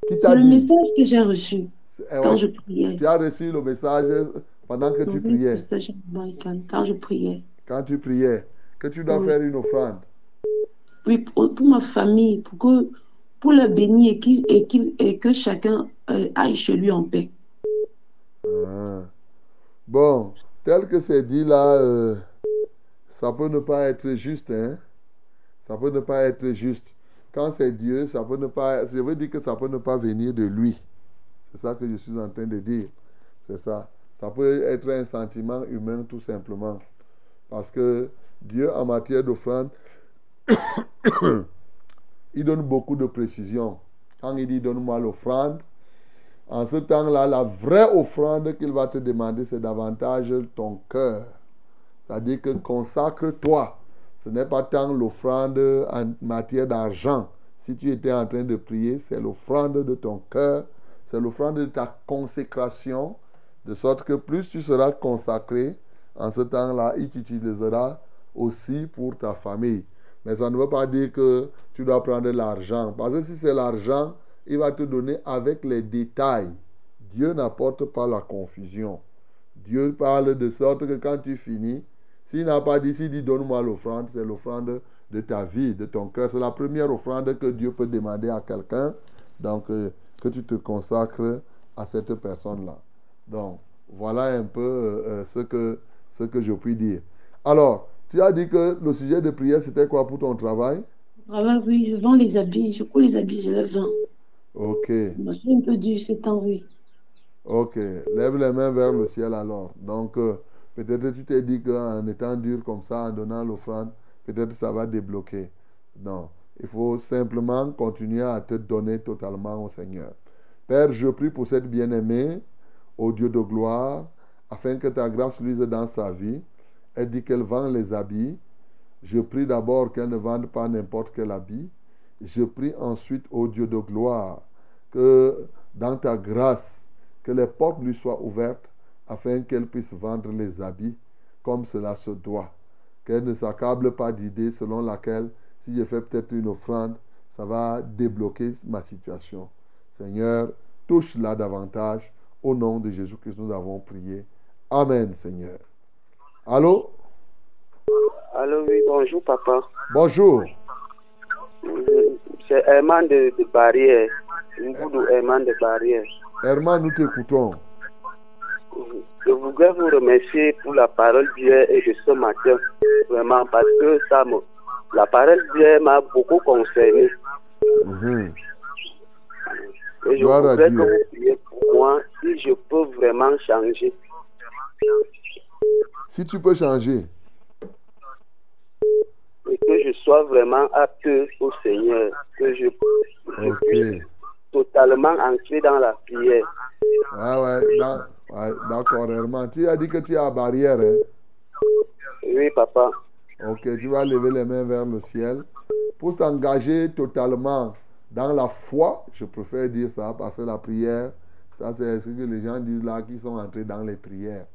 c'est le message que j'ai reçu Eh quand ouais, je priais. Tu as reçu le message pendant que tu priais. Quand je priais. Quand tu priais, que tu dois Oui. faire une offrande. Oui, pour, pour ma famille, pour, que, pour le bénir et, qu'il- et que chacun euh, aille chez lui en paix. Ah. Bon, tel que c'est dit là, euh, ça peut ne pas être juste, hein. Ça peut ne pas être juste. Quand c'est Dieu, ça peut ne pas. Je veux dire que ça peut ne pas venir de lui. C'est ça que je suis en train de dire. C'est ça. Ça peut être un sentiment humain tout simplement. Parce que Dieu, en matière d'offrande, il donne beaucoup de précision. Quand il dit donne-moi l'offrande, en ce temps-là, la vraie offrande qu'il va te demander, c'est davantage ton cœur. C'est-à-dire que consacre-toi. Ce n'est pas tant l'offrande en matière d'argent. Si tu étais en train de prier, c'est l'offrande de ton cœur, c'est l'offrande de ta consécration, de sorte que plus tu seras consacré, en ce temps-là, il t'utilisera aussi pour ta famille. Mais ça ne veut pas dire que tu dois prendre l'argent. Parce que si c'est l'argent, il va te donner avec les détails. Dieu n'apporte pas la confusion. Dieu parle de sorte que quand tu finis, s'il n'a pas dit, s'il dit donne-moi l'offrande, c'est l'offrande de ta vie, de ton cœur. C'est la première offrande que Dieu peut demander à quelqu'un. Donc, euh, que tu te consacres à cette personne-là. Donc, voilà un peu euh, euh, ce, que, ce que je puis dire. Alors, tu as dit que le sujet de prière, c'était quoi pour ton travail? Travail, oui, je vends les habits. Je couds les habits, je les vends. Ok, Je suis un peu dur ces temps, oui. ok. Lève les mains vers le ciel alors. Donc, euh, peut-être tu t'es dit qu'en étant dur comme ça, en donnant l'offrande, peut-être ça va débloquer. Non, il faut simplement continuer à te donner totalement au Seigneur. Père, je prie pour cette bien-aimée, au Dieu de gloire, afin que ta grâce luise dans sa vie. Elle dit qu'elle vend les habits. Je prie d'abord qu'elle ne vende pas n'importe quel habit. Je prie ensuite, au Dieu de gloire, que dans ta grâce, que les portes lui soient ouvertes afin qu'elle puisse vendre les habits comme cela se doit. Qu'elle ne s'accable pas d'idées selon laquelle, si je fais peut-être une offrande, ça va débloquer ma situation. Seigneur, touche-la davantage. Au nom de Jésus-Christ, nous avons prié. Amen, Seigneur. Allô? Allô, oui, bonjour, papa. Bonjour. C'est Herman de, de Barrière. Herman de Barrière. Herman, nous t'écoutons. Je voudrais vous remercier pour la parole d'hier et de ce matin. Vraiment, parce que ça me, la parole d'hier m'a beaucoup concerné. Mhm. Et je Gloire voudrais que Dieu. vous priez pour moi si je peux vraiment changer. Si tu peux changer, Et que je sois vraiment apte au Seigneur. Que je, je ok. puisse totalement entrer dans la prière. Ah ouais, ouais, d'accord, Herman. Tu as dit que tu es à barrière, hein? Oui, papa. Ok, tu vas lever les mains vers le ciel pour t'engager totalement dans la foi. Je préfère dire ça parce que la prière, ça c'est ce que les gens disent là qui sont entrés dans les prières.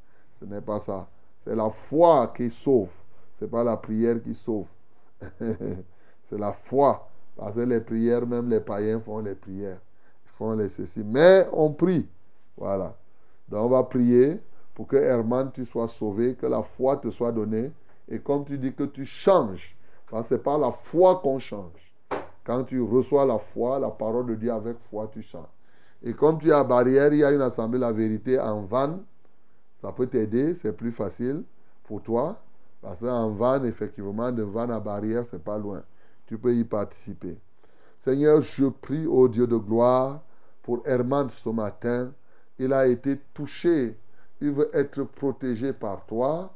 Ce n'est pas ça. C'est la foi qui sauve. Ce n'est pas la prière qui sauve. c'est la foi. Parce que les prières, même les païens font les prières. Ils font les ceci. Mais on prie. Voilà. Donc on va prier pour que Herman, tu sois sauvé, que la foi te soit donnée. Et comme tu dis que tu changes, parce que c'est par la foi qu'on change. Quand tu reçois la foi, la parole de Dieu avec foi, tu changes. Et comme tu es à barrière, il y a une assemblée La Vérité en van. Ça peut t'aider, c'est plus facile pour toi. Parce qu'en van, effectivement, de van à barrière, c'est pas loin. Tu peux y participer. Seigneur, je prie au Dieu de gloire pour Herman ce matin. Il a été touché. Il veut être protégé par toi.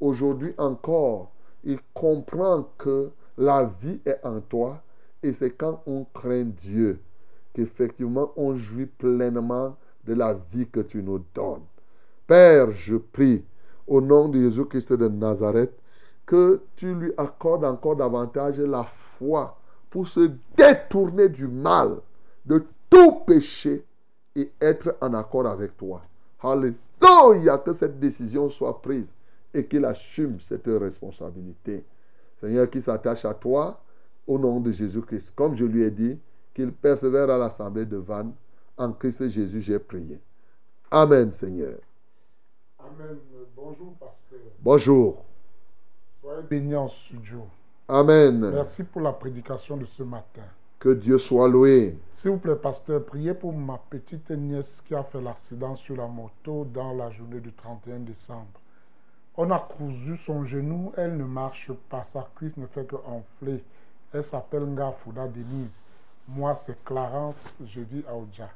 Aujourd'hui encore, il comprend que la vie est en toi. Et c'est quand on craint Dieu qu'effectivement on jouit pleinement de la vie que tu nous donnes. Père, je prie au nom de Jésus-Christ de Nazareth que tu lui accordes encore davantage la foi pour se détourner du mal, de tout péché et être en accord avec toi. Alléluia, que cette décision soit prise et qu'il assume cette responsabilité. Seigneur, qui s'attache à toi au nom de Jésus-Christ. Comme je lui ai dit, qu'il persévère à l'assemblée de Vannes. En Christ Jésus, j'ai prié. Amen, Seigneur. Amen. Bonjour, pasteur. Bonjour. Soyez bénis en studio. Amen. Merci pour la prédication de ce matin. Que Dieu soit loué. S'il vous plaît, pasteur, priez pour ma petite nièce qui a fait l'accident sur la moto dans la journée du 31 décembre. On a cousu son genou, elle ne marche pas, sa cuisse ne fait que enfler. Elle s'appelle Ngafouda Denise. Moi, c'est Clarence, je vis à Oja.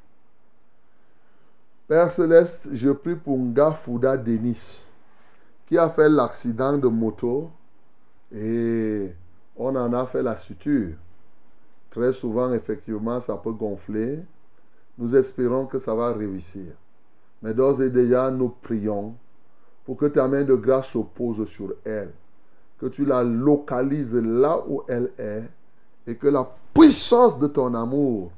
Père Céleste, je prie pour Nga Fouda Denis, qui a fait l'accident de moto et on en a fait la suture. Très souvent, effectivement, ça peut gonfler. Nous espérons que ça va réussir. Mais d'ores et déjà, nous prions pour que ta main de grâce se pose sur elle, que tu la localises là où elle est et que la puissance de ton amour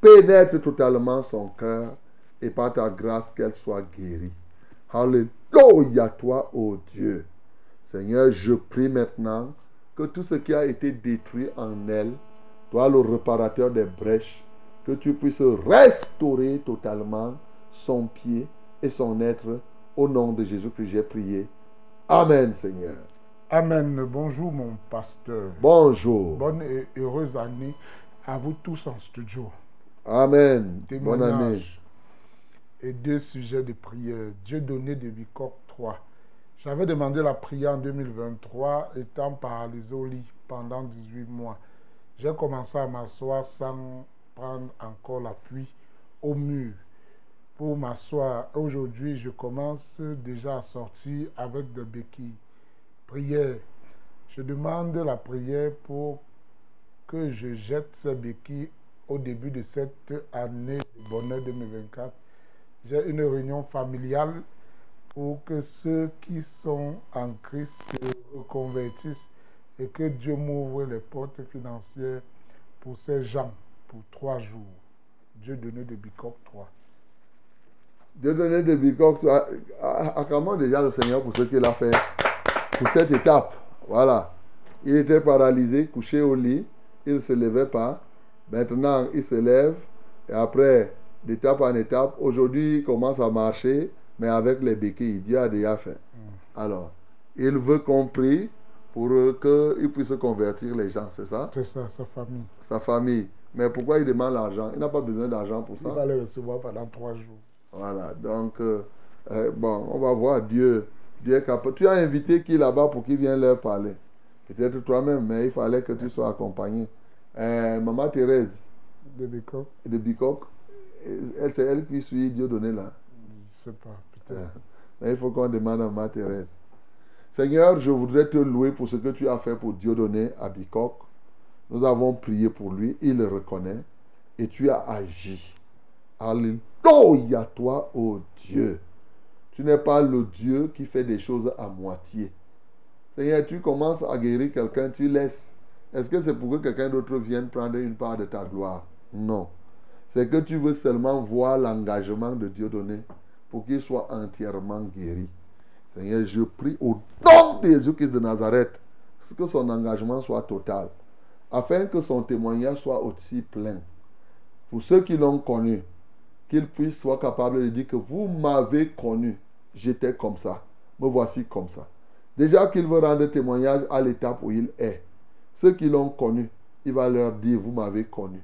pénètre totalement son cœur et par ta grâce qu'elle soit guérie. Alléluia toi, ô Dieu. Seigneur, je prie maintenant que tout ce qui a été détruit en elle, toi le réparateur des brèches, que tu puisses restaurer totalement son pied et son être. Au nom de Jésus que j'ai prié. Amen, Seigneur. Amen. Bonjour, mon pasteur. Bonjour. Bonne et heureuse année à vous tous en studio. Amen. Bonne année. et deux sujets de prière. Dieu donné de Bicoq 3. J'avais demandé la prière en 2023, étant paralysé au lit pendant 18 mois. J'ai commencé à m'asseoir sans prendre encore l'appui au mur pour m'asseoir. Aujourd'hui, je commence déjà à sortir avec des béquilles. Prière. Je demande la prière pour que je jette ces béquilles au début de cette année de bonheur 2024. J'ai une réunion familiale pour que ceux qui sont en Christ se reconvertissent et que Dieu m'ouvre les portes financières pour ces gens pour trois jours. Dieu donné de Bicoq 3. Dieu donné de Bicoq, acclamons déjà le Seigneur pour ce qu'il a fait, pour cette étape. Voilà. Il était paralysé, couché au lit, il ne se levait pas. Maintenant, il se lève et après, d'étape en étape, aujourd'hui, il commence à marcher, mais avec les béquilles. Dieu a déjà fait. Alors, il veut qu'on prie pour qu'il puisse convertir les gens, c'est ça? C'est ça, sa famille. Sa famille. Mais pourquoi il demande l'argent? Il n'a pas besoin d'argent pour Il ça. va le recevoir pendant trois jours. Voilà, donc, euh, euh, bon, on va voir Dieu. Dieu est capable. Tu as invité qui là-bas pour qu'il vienne leur parler? Peut-être toi-même, mais il fallait que tu sois accompagné. Euh, Maman Thérèse De Bicoq, de Bicoq, elle, c'est elle qui suit Dieu donné là. je sais pas, peut-être. Mais il faut qu'on demande à Maman Thérèse. Seigneur, je voudrais te louer pour ce que tu as fait pour Dieu donné à Bicoq. Nous avons prié pour lui, il le reconnaît et tu as agi. Alléluia toi, ô Dieu. Tu n'es pas le Dieu qui fait des choses à moitié. Seigneur, tu commences à guérir quelqu'un, tu laisses. Est-ce que c'est pour que quelqu'un d'autre vienne prendre une part de ta gloire? Non. C'est que tu veux seulement voir l'engagement de Dieu donné pour qu'il soit entièrement guéri. Seigneur, je prie au nom de Jésus-Christ de Nazareth que son engagement soit total, afin que son témoignage soit aussi plein. Pour ceux qui l'ont connu, qu'il puisse soit capable de dire que vous m'avez connu, j'étais comme ça, me voici comme ça. Déjà qu'il veut rendre témoignage à l'étape où il est. Ceux qui l'ont connu, il va leur dire, vous m'avez connu.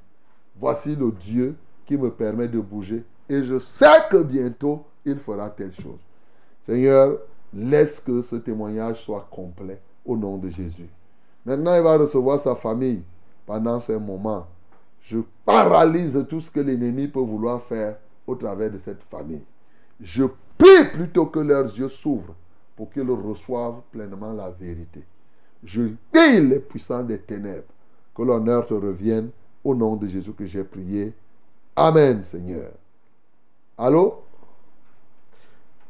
Voici le Dieu qui me permet de bouger. Et je sais que bientôt, il fera telle chose. Seigneur, laisse que ce témoignage soit complet au nom de Jésus. Maintenant, il va recevoir sa famille pendant ce moment. Je paralyse tout ce que l'ennemi peut vouloir faire au travers de cette famille. Je prie plutôt que leurs yeux s'ouvrent pour qu'ils reçoivent pleinement la vérité. Je dis les puissants des ténèbres, que l'honneur te revienne au nom de Jésus que j'ai prié. Amen, Seigneur. Allô?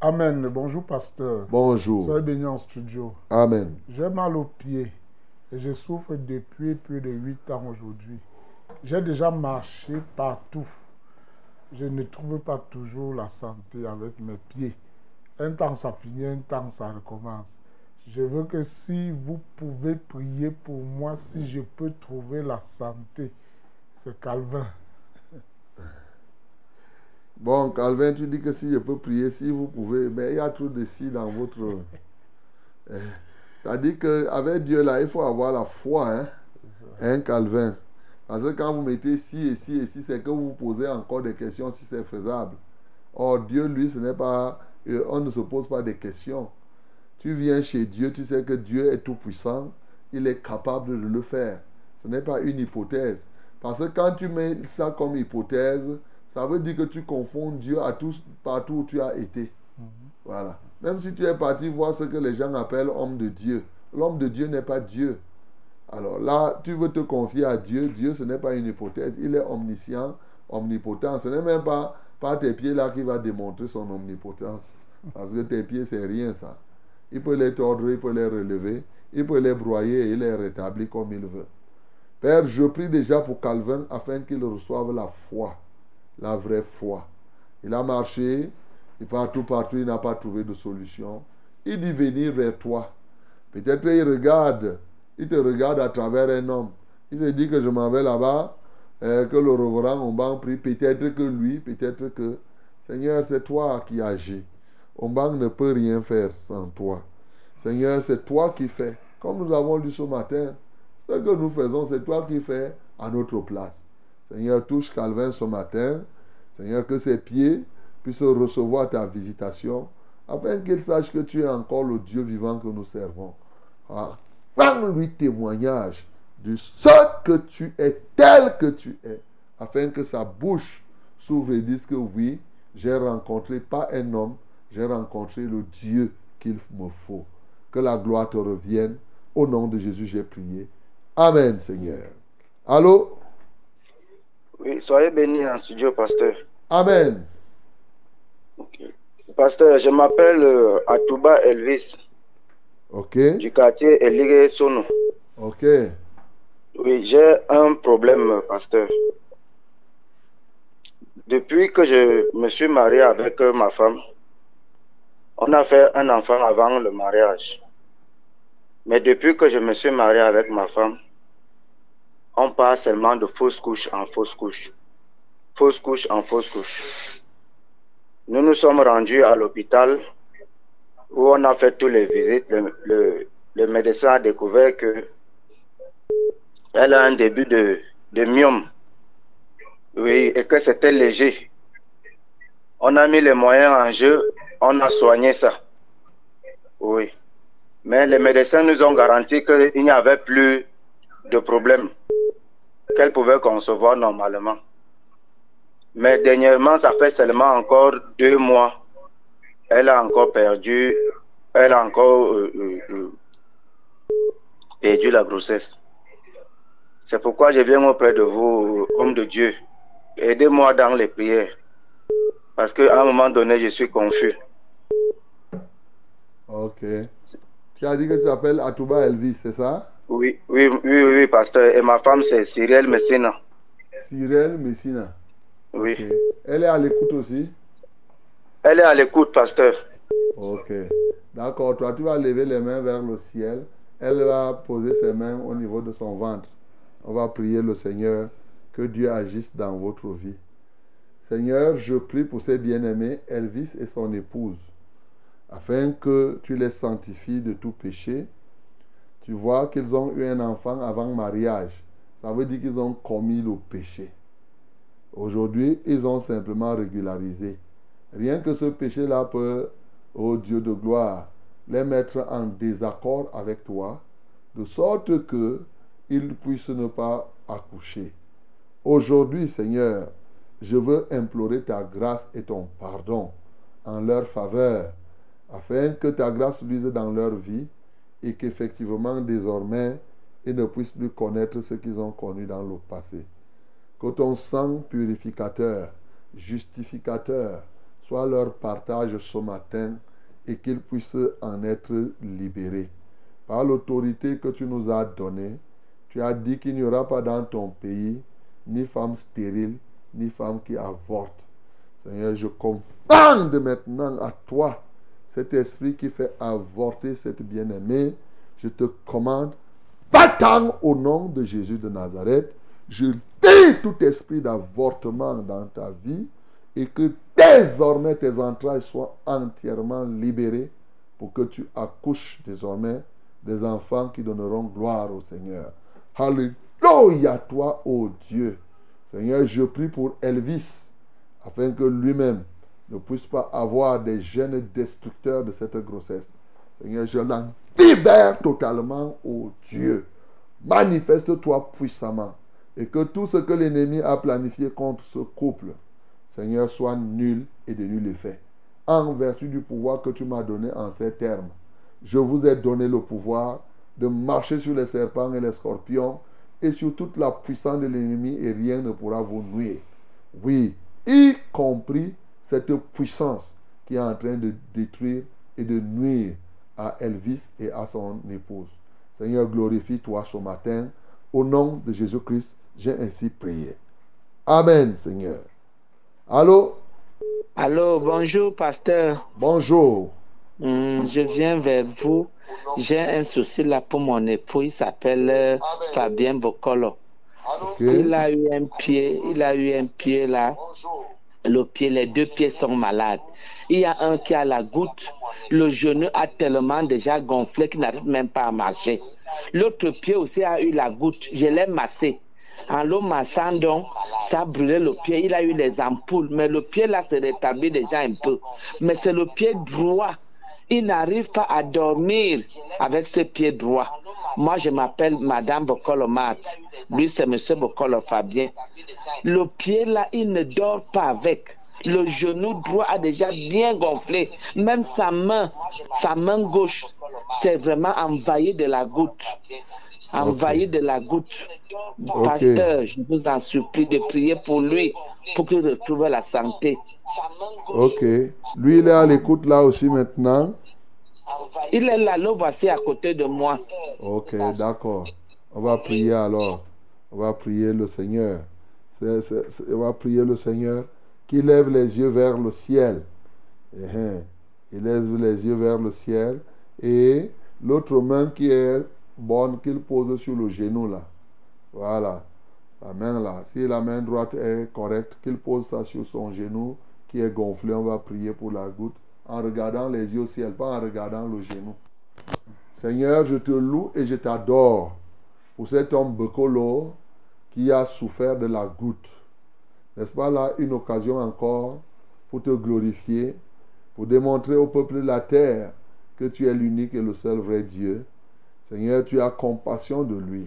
Amen. Bonjour, pasteur. Bonjour. Soyez béni en studio. Amen. J'ai mal aux pieds et je souffre depuis plus de 8 ans aujourd'hui. J'ai déjà marché partout. Je ne trouve pas toujours la santé avec mes pieds. Un temps ça finit, un temps ça recommence. Je veux que si vous pouvez prier pour moi, si je peux trouver la santé, c'est Calvin. Bon, Calvin, tu dis que si je peux prier, si vous pouvez, mais il y a trop de si dans votre... Eh, C'est-à-dire qu'avec Dieu, là, il faut avoir la foi, hein, hein, Calvin? Parce que quand vous mettez si et si et si, c'est que vous vous posez encore des questions si c'est faisable. Or, Dieu, lui, ce n'est pas... euh, On ne se pose pas des questions. Tu viens chez Dieu, tu sais que Dieu est tout-puissant. Il est capable de le faire. Ce n'est pas une hypothèse. Parce que quand tu mets ça comme hypothèse, ça veut dire que tu confonds Dieu à tous, partout où tu as été. Voilà. Même si tu es parti voir ce que les gens appellent homme de Dieu. L'homme de Dieu n'est pas Dieu. Alors là, tu veux te confier à Dieu. Dieu, ce n'est pas une hypothèse. Il est omniscient, omnipotent. Ce n'est même pas par tes pieds là qu'il va démontrer son omnipotence. Parce que tes pieds, c'est rien ça. Il peut les tordre, il peut les relever, il peut les broyer et les rétablir comme il veut. Père, je prie déjà pour Calvin afin qu'il reçoive la foi, la vraie foi. Il a marché, et partout, partout, il n'a pas trouvé de solution. Il dit venir vers toi. Peut-être il regarde, il te regarde à travers un homme. Il se dit que je m'en vais là-bas, euh, que le reverend Ombang prie. Peut-être que lui, peut-être que, Seigneur, c'est toi qui agis. Ombang ne peut rien faire sans toi. Seigneur, c'est toi qui fais. Comme nous avons lu ce matin, ce que nous faisons, c'est toi qui fais à notre place. Seigneur, touche Calvin ce matin. Seigneur, que ses pieds puissent recevoir ta visitation, afin qu'il sache que tu es encore le Dieu vivant que nous servons. Ah, Rends-lui témoignage de ce que tu es, tel que tu es, afin que sa bouche s'ouvre et dise que oui, j'ai rencontré pas un homme, j'ai rencontré le Dieu qu'il me faut. Que la gloire te revienne. Au nom de Jésus, j'ai prié. Amen, Seigneur. Allô? Oui, soyez bénis en studio, pasteur. Amen. Pasteur, je m'appelle euh, Atouba Elvis, Ok. du quartier Eligé Sono. Ok. Oui, j'ai un problème, pasteur. Depuis que je me suis marié avec ma femme, on a fait un enfant avant le mariage. Mais depuis que je me suis marié avec ma femme, on parle seulement de fausse couche en fausse couche. Fausse couche en fausse couche. Nous nous sommes rendus à l'hôpital où on a fait toutes les visites. Le, médecin a découvert que elle a un début de, de. Oui, et que c'était léger. On a mis les moyens en jeu, on a soigné ça. Oui. Mais les médecins nous ont garanti qu'il n'y avait plus de problème, qu'elle pouvait concevoir normalement. Mais dernièrement, ça fait seulement encore deux mois. Elle a encore perdu, elle a encore euh, euh, euh, perdu la grossesse. C'est pourquoi je viens auprès de vous, homme de Dieu. Aidez-moi dans les prières. Parce qu'à un moment donné, je suis confus. Ok. Tu as dit que tu t'appelles Atouba Elvis, c'est ça? Oui, oui, oui, oui, pasteur. Et ma femme, c'est Cyril Messina. Cyril Messina. Oui. Elle est à l'écoute aussi? Elle est à l'écoute, pasteur. Ok. D'accord. Toi, tu vas lever les mains vers le ciel. Elle va poser ses mains au niveau de son ventre. On va prier le Seigneur que Dieu agisse dans votre vie. Seigneur, je prie pour ces bien-aimés, Elvis et son épouse, afin que tu les sanctifies de tout péché. Tu vois qu'ils ont eu un enfant avant mariage. Ça veut dire qu'ils ont commis le péché. Aujourd'hui, ils ont simplement régularisé. Rien que ce péché-là peut, ô Dieu de gloire, les mettre en désaccord avec toi, de sorte que ils puissent ne pas accoucher. Aujourd'hui, Seigneur, je veux implorer ta grâce et ton pardon en leur faveur, afin que ta grâce luise dans leur vie et qu'effectivement, désormais, ils ne puissent plus connaître ce qu'ils ont connu dans le passé. Que ton sang purificateur, justificateur, soit leur partage ce matin et qu'ils puissent en être libérés. Par l'autorité que tu nous as donnée, tu as dit qu'il n'y aura pas dans ton pays ni femme stérile, ni femme qui avorte. Seigneur, je commande maintenant à toi cet esprit qui fait avorter cette bien-aimée. Je te commande, va-t'en au nom de Jésus de Nazareth. Je dis tout esprit d'avortement dans ta vie et que désormais tes entrailles soient entièrement libérées pour que tu accouches désormais des enfants qui donneront gloire au Seigneur. Alléluia toi, ô Dieu. Seigneur, je prie pour Elvis, afin que lui-même ne puisse pas avoir des gènes destructeurs de cette grossesse. Seigneur, je l'en libère totalement, ô Dieu. Manifeste-toi puissamment et que tout ce que l'ennemi a planifié contre ce couple, Seigneur, soit nul et de nul effet. En vertu du pouvoir que tu m'as donné en ces termes, je vous ai donné le pouvoir de marcher sur les serpents et les scorpions et sur toute la puissance de l'ennemi et rien ne pourra vous nuire. Oui, y compris cette puissance qui est en train de détruire et de nuire à Elvis et à son épouse. Seigneur, glorifie-toi ce matin. Au nom de Jésus-Christ, j'ai ainsi prié. Amen, Seigneur. Allô? Allô, bonjour, pasteur. Bonjour. Hum, je viens vers vous. J'ai un souci là pour mon époux. Il s'appelle euh, Fabien Bocolo. Il a eu un pied, il a eu un pied là. Le pied, les deux pieds sont malades. Il y a un qui a la goutte. Le genou a tellement déjà gonflé qu'il n'arrive même pas à marcher. L'autre pied aussi a eu la goutte. Je l'ai massé. En le massant donc, Ça brûlé le pied. Il a eu les ampoules. Mais le pied là s'est rétabli déjà un peu. Mais c'est le pied droit. Il n'arrive pas à dormir avec ses pieds droits. Moi, je m'appelle Madame Bokolo Mat. Lui, c'est Monsieur Bokolo Fabien. Le pied là, il ne dort pas avec. Le genou droit a déjà bien gonflé. Même sa main, sa main gauche, c'est vraiment envahi de la goutte. Envahi de la goutte. Pasteur, je vous en supplie de prier pour lui, pour qu'il retrouve la santé. Ok. Lui, il est à l'écoute là aussi maintenant. Il est là, le voici à côté de moi. Ok, d'accord. On va prier alors. On va prier le Seigneur. On va prier le Seigneur qui lève les yeux vers le ciel. Eh, hein. Il lève les yeux vers le ciel. Et l'autre main qui est bonne, qu'il pose sur le genou là. Voilà. La main là. Si la main droite est correcte, qu'il pose ça sur son genou qui est gonflé. On va prier pour la goutte en regardant les yeux au ciel, pas en regardant le genou. Seigneur, je te loue et je t'adore pour cet homme Bekolo qui a souffert de la goutte. N'est-ce pas là une occasion encore pour te glorifier, pour démontrer au peuple de la terre que tu es l'unique et le seul vrai Dieu? Seigneur, tu as compassion de lui.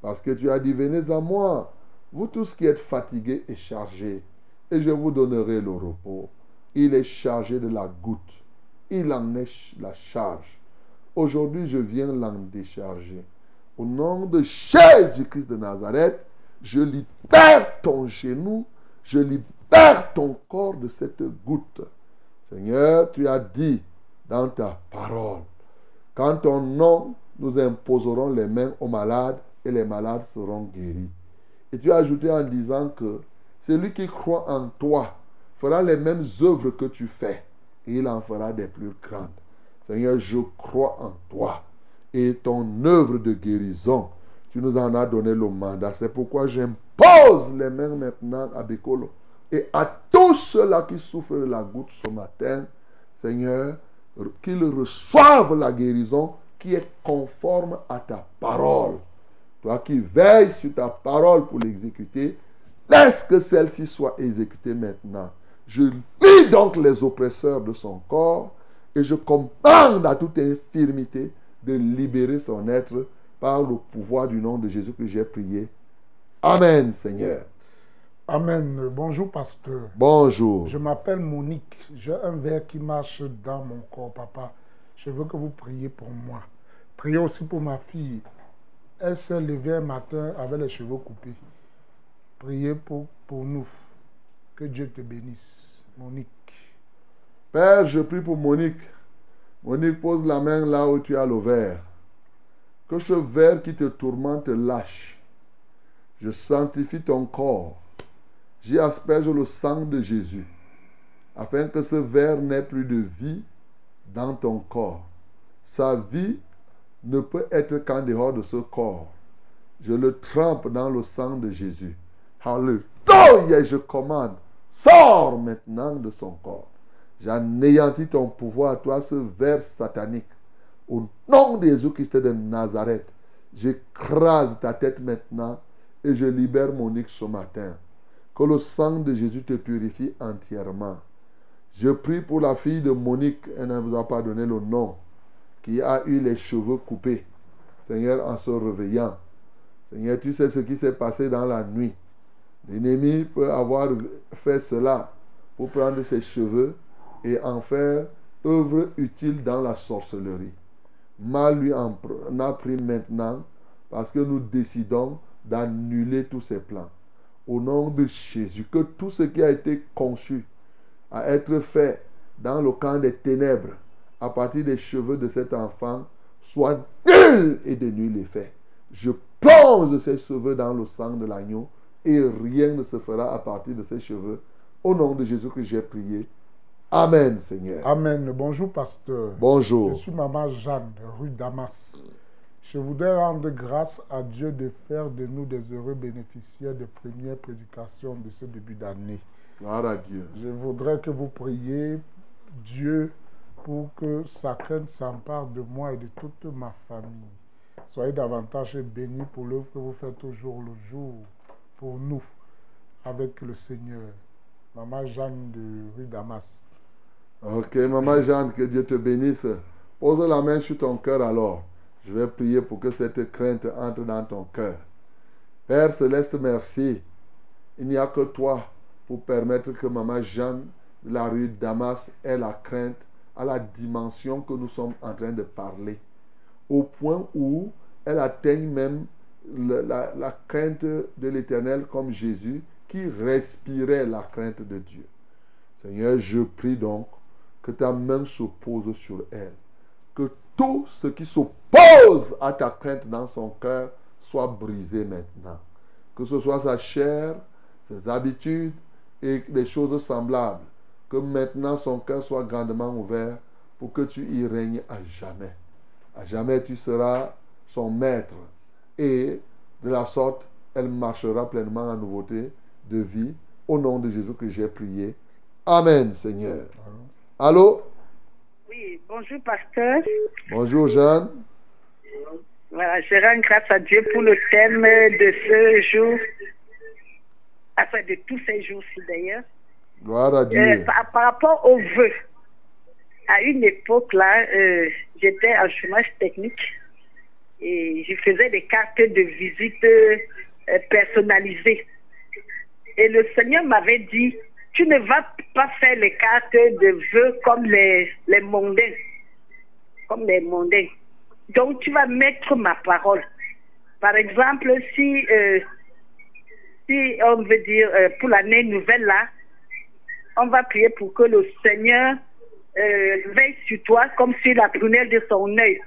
Parce que tu as dit, venez à moi, vous tous qui êtes fatigués et chargés, et je vous donnerai le repos. Il est chargé de la goutte. Il en est la charge. Aujourd'hui, je viens l'en décharger. Au nom de Jésus-Christ de Nazareth, je libère ton genou, je libère ton corps de cette goutte. Seigneur, tu as dit dans ta parole, quand ton nom, nous imposerons les mains aux malades et les malades seront guéris. Et tu as ajouté en disant que celui qui croit en toi fera les mêmes œuvres que tu fais et il en fera des plus grandes. Seigneur, je crois en toi et ton œuvre de guérison, tu nous en as donné le mandat. C'est pourquoi j'impose les mains maintenant à Bekolo et à tous ceux-là qui souffrent de la goutte ce matin, Seigneur, qu'ils reçoivent la guérison qui est conforme à ta parole. Toi qui veilles sur ta parole pour l'exécuter, laisse que celle-ci soit exécutée maintenant. Je lis donc les oppresseurs de son corps et je commande à toute infirmité de libérer son être par le pouvoir du nom de Jésus que j'ai prié. Amen, Seigneur. Amen. Bonjour, pasteur. Bonjour. Je m'appelle Monique. J'ai un verre qui marche dans mon corps, papa. Je veux que vous priez pour moi. Priez aussi pour ma fille. Elle s'est levée un matin avec les cheveux coupés. Priez pour, nous. Que Dieu te bénisse. Monique. Père, je prie pour Monique. Monique, pose la main là où tu as le verre. Que ce verre qui te tourmente lâche. Je sanctifie ton corps. J'y asperge le sang de Jésus. Afin que ce verre n'ait plus de vie dans ton corps. Sa vie ne peut être qu'en dehors de ce corps. Je le trempe dans le sang de Jésus. Alléluia, je commande. Sors maintenant de son corps. J'anéantis ton pouvoir, toi, ce ver satanique. Au nom de Jésus-Christ de Nazareth, j'écrase ta tête maintenant et je libère Monique ce matin. Que le sang de Jésus te purifie entièrement. Je prie pour la fille de Monique, elle ne vous a pas donné le nom, qui a eu les cheveux coupés. Seigneur, en se réveillant. Seigneur, tu sais ce qui s'est passé dans la nuit. L'ennemi peut avoir fait cela pour prendre ses cheveux et en faire œuvre utile dans la sorcellerie. Mal lui en a pris maintenant parce que nous décidons d'annuler tous ses plans. Au nom de Jésus, que tout ce qui a été conçu à être fait dans le camp des ténèbres à partir des cheveux de cet enfant soit nul et de nul effet. Je plonge ces cheveux dans le sang de l'agneau et rien ne se fera à partir de ces cheveux. Au nom de Jésus que j'ai prié. Amen, Seigneur. Amen. Bonjour, pasteur. Bonjour. Je suis maman Jeanne, rue Damas. Je voudrais rendre grâce à Dieu de faire de nous des heureux bénéficiaires des premières prédications de ce début d'année. Gloire à Dieu. Je voudrais que vous priez Dieu pour que sa crainte s'empare de moi et de toute ma famille. Soyez davantage bénis pour l'œuvre que vous faites au jour le jour pour nous. avec le Seigneur. Maman Jeanne de rue Damas. Ok, Maman Jeanne, que Dieu te bénisse. Pose la main sur ton cœur alors. Je vais prier pour que cette crainte entre dans ton cœur. Père céleste, merci. Il n'y a que toi pour permettre que Maman Jeanne la rue Damas ait la crainte à la dimension que nous sommes en train de parler. Au point où elle atteigne même la, la crainte de l'Éternel comme Jésus qui respirait la crainte de Dieu. Seigneur, je prie donc que ta main se pose sur elle. Que tout ce qui s'oppose à ta crainte dans son cœur soit brisé maintenant. Que ce soit sa chair, ses habitudes et des choses semblables. Que maintenant son cœur soit grandement ouvert pour que tu y règnes à jamais. À jamais tu seras son maître. Et de la sorte, elle marchera pleinement en nouveauté de vie. Au nom de Jésus que j'ai prié. Amen, Seigneur. Allô? Oui, bonjour, pasteur. Bonjour, Jeanne. Voilà, je rends grâce à Dieu pour le thème de ce jour, enfin de tous ces jours-ci d'ailleurs. Gloire à Dieu. Euh, par, par, rapport aux vœux, à une époque là, euh, j'étais en chômage technique et je faisais des cartes de visite euh, personnalisées. Et le Seigneur m'avait dit, tu ne vas pas faire les cartes de vœux comme les, les mondains. Comme les mondains. Donc tu vas mettre ma parole. Par exemple, si, euh, si on veut dire euh, pour l'année nouvelle là, on va prier pour que le Seigneur euh, veille sur toi comme sur la prunelle de son œil.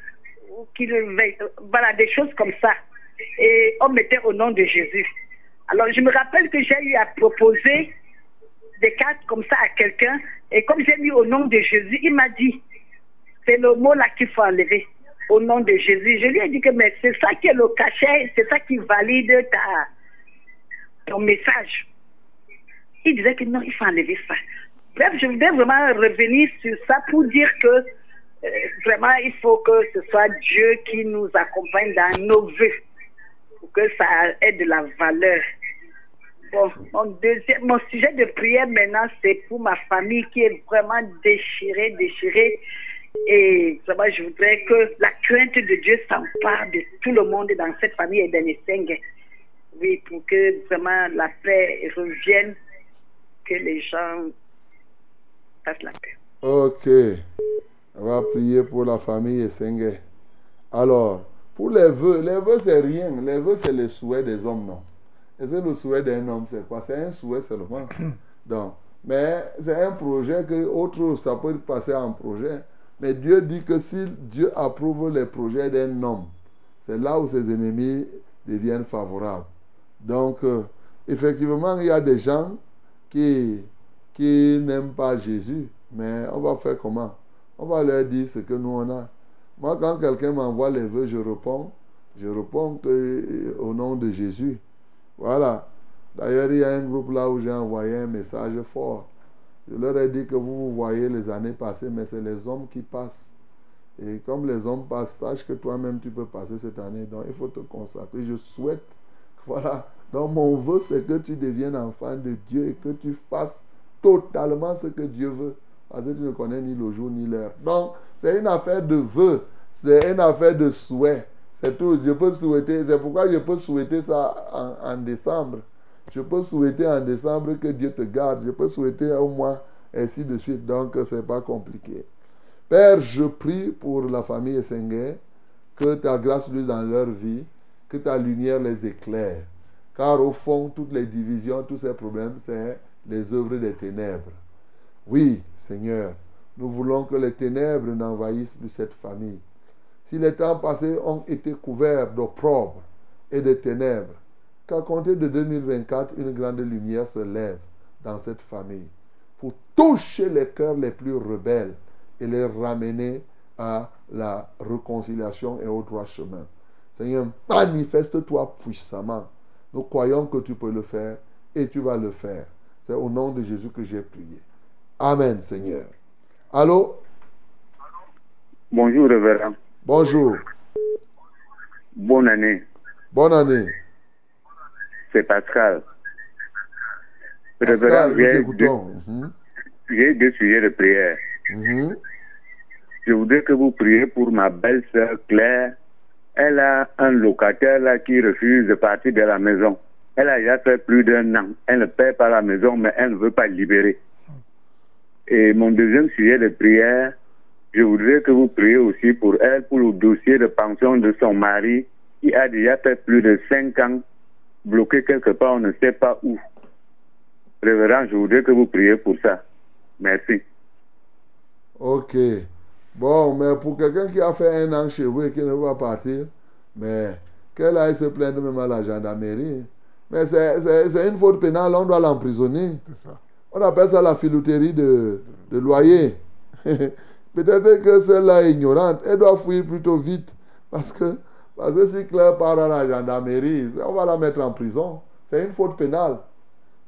Qu'il veille. Voilà, des choses comme ça. Et on mettait au nom de Jésus. Alors je me rappelle que j'ai eu à proposer des cartes comme ça à quelqu'un. Et comme j'ai mis au nom de Jésus, il m'a dit, c'est le mot là qu'il faut enlever. Au nom de Jésus. Je lui ai dit que mais c'est ça qui est le cachet, c'est ça qui valide ta, ton message. Il disait que non, il faut enlever ça. Bref, je voudrais vraiment revenir sur ça pour dire que euh, vraiment, il faut que ce soit Dieu qui nous accompagne dans nos vœux pour que ça ait de la valeur. Bon, mon, deuxième, mon sujet de prière maintenant, c'est pour ma famille qui est vraiment déchirée, déchirée. Et vraiment, je voudrais que la crainte de Dieu s'empare de tout le monde dans cette famille et dans les Oui, pour que vraiment la paix revienne, que les gens fassent la paix. Ok. On va prier pour la famille Essengue. Alors, pour les vœux, les vœux, c'est rien. Les vœux, c'est le souhait des hommes, non? Et c'est le souhait d'un homme, c'est quoi? C'est un souhait seulement. Donc, mais c'est un projet que autre chose, ça peut passer en projet. Mais Dieu dit que si Dieu approuve les projets d'un homme, c'est là où ses ennemis deviennent favorables. Donc, euh, effectivement, il y a des gens qui, n'aiment pas Jésus, mais on va faire comment? On va leur dire ce que nous on a. Moi, quand quelqu'un m'envoie les vœux, je réponds. Je réponds que, au nom de Jésus. Voilà. D'ailleurs, il y a un groupe là où j'ai envoyé un message fort. Je leur ai dit que vous, vous voyez les années passées, mais c'est les hommes qui passent. Et comme les hommes passent, sache que toi-même tu peux passer cette année. Donc il faut te consacrer. Je souhaite, voilà. Donc mon vœu, c'est que tu deviennes enfant de Dieu et que tu fasses totalement ce que Dieu veut. Parce que tu ne connais ni le jour ni l'heure. Donc c'est une affaire de vœu. C'est une affaire de souhait. C'est tout. Je peux souhaiter, c'est pourquoi je peux souhaiter ça en, décembre. Je peux souhaiter en décembre que Dieu te garde. Je peux souhaiter au mois, ainsi de suite. Donc, ce n'est pas compliqué. Père, je prie pour la famille Essenger, que ta grâce luise dans leur vie, que ta lumière les éclaire. Car au fond, toutes les divisions, tous ces problèmes, c'est les œuvres des ténèbres. Oui, Seigneur, nous voulons que les ténèbres n'envahissent plus cette famille si les temps passés ont été couverts d'opprobre et de ténèbres, qu'à compter de 2024, une grande lumière se lève dans cette famille pour toucher les cœurs les plus rebelles et les ramener à la réconciliation et au droit chemin. Seigneur, manifeste-toi puissamment. Nous croyons que tu peux le faire et tu vas le faire. C'est au nom de Jésus que j'ai prié. Amen, Seigneur. Allô? Bonjour, révérend. Bonjour. Bonne année. Bonne année. C'est Pascal. Pascal, nous j'ai deux, t'écoutons. Mhm. j'ai deux sujets de prière. Mhm. Je voudrais que vous priez pour ma belle-sœur Claire. Elle a un locataire qui refuse de partir de la maison. Elle a déjà fait plus d'un an. Elle ne paie pas la maison, mais elle ne veut pas libérer. Et mon deuxième sujet de prière, je voudrais que vous priez aussi pour elle, pour le dossier de pension de son mari, qui a déjà fait plus de cinq ans, bloqué quelque part, on ne sait pas où. Révérend, je voudrais que vous priez pour ça. Merci. Ok. Bon, mais pour quelqu'un qui a fait un an chez vous et qui ne veut pas partir, mais qu'elle aille se plaindre même à la gendarmerie. Mais c'est- une faute pénale, on doit l'emprisonner. On appelle ça la filouterie de, de loyer. Peut-être que celle-là est ignorante. Elle doit fuir plutôt vite. Parce que, parce que si Claire part à la gendarmerie, on va la mettre en prison. C'est une faute pénale.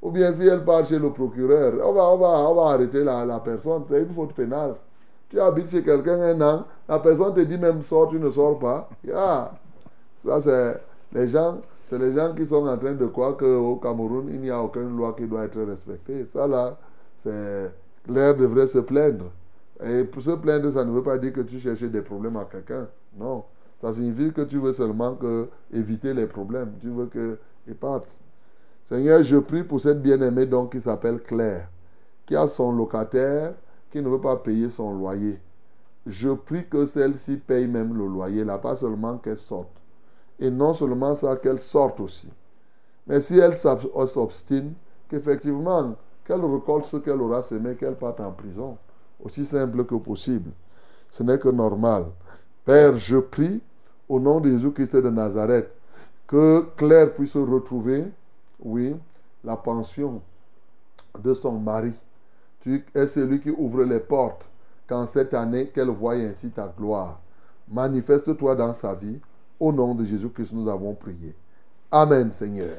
Ou bien si elle part chez le procureur, on va, on va, on va arrêter la, la personne. C'est une faute pénale. Tu habites chez quelqu'un un an, la personne te dit même sors, tu ne sors pas. Ça, c'est les gens, c'est les gens qui sont en train de croire qu'au Cameroun, il n'y a aucune loi qui doit être respectée. Ça, là, c'est. Claire devrait se plaindre. Et pour se plaindre, ça ne veut pas dire que tu cherches des problèmes à quelqu'un. Non. Ça signifie que tu veux seulement que éviter les problèmes. Tu veux qu'ils partent. Seigneur, je prie pour cette bien-aimée donc qui s'appelle Claire, qui a son locataire, qui ne veut pas payer son loyer. Je prie que celle-ci paye même le loyer, là, pas seulement qu'elle sorte. Et non seulement ça, qu'elle sorte aussi. Mais si elle s'obstine, qu'effectivement, qu'elle récolte ce qu'elle aura semé, qu'elle parte en prison. Aussi simple que possible. Ce n'est que normal. Père, je prie au nom de Jésus-Christ de Nazareth que Claire puisse retrouver, oui, la pension de son mari. Tu es celui qui ouvre les portes qu'en cette année, qu'elle voie ainsi ta gloire. Manifeste-toi dans sa vie. Au nom de Jésus-Christ, nous avons prié. Amen, Seigneur.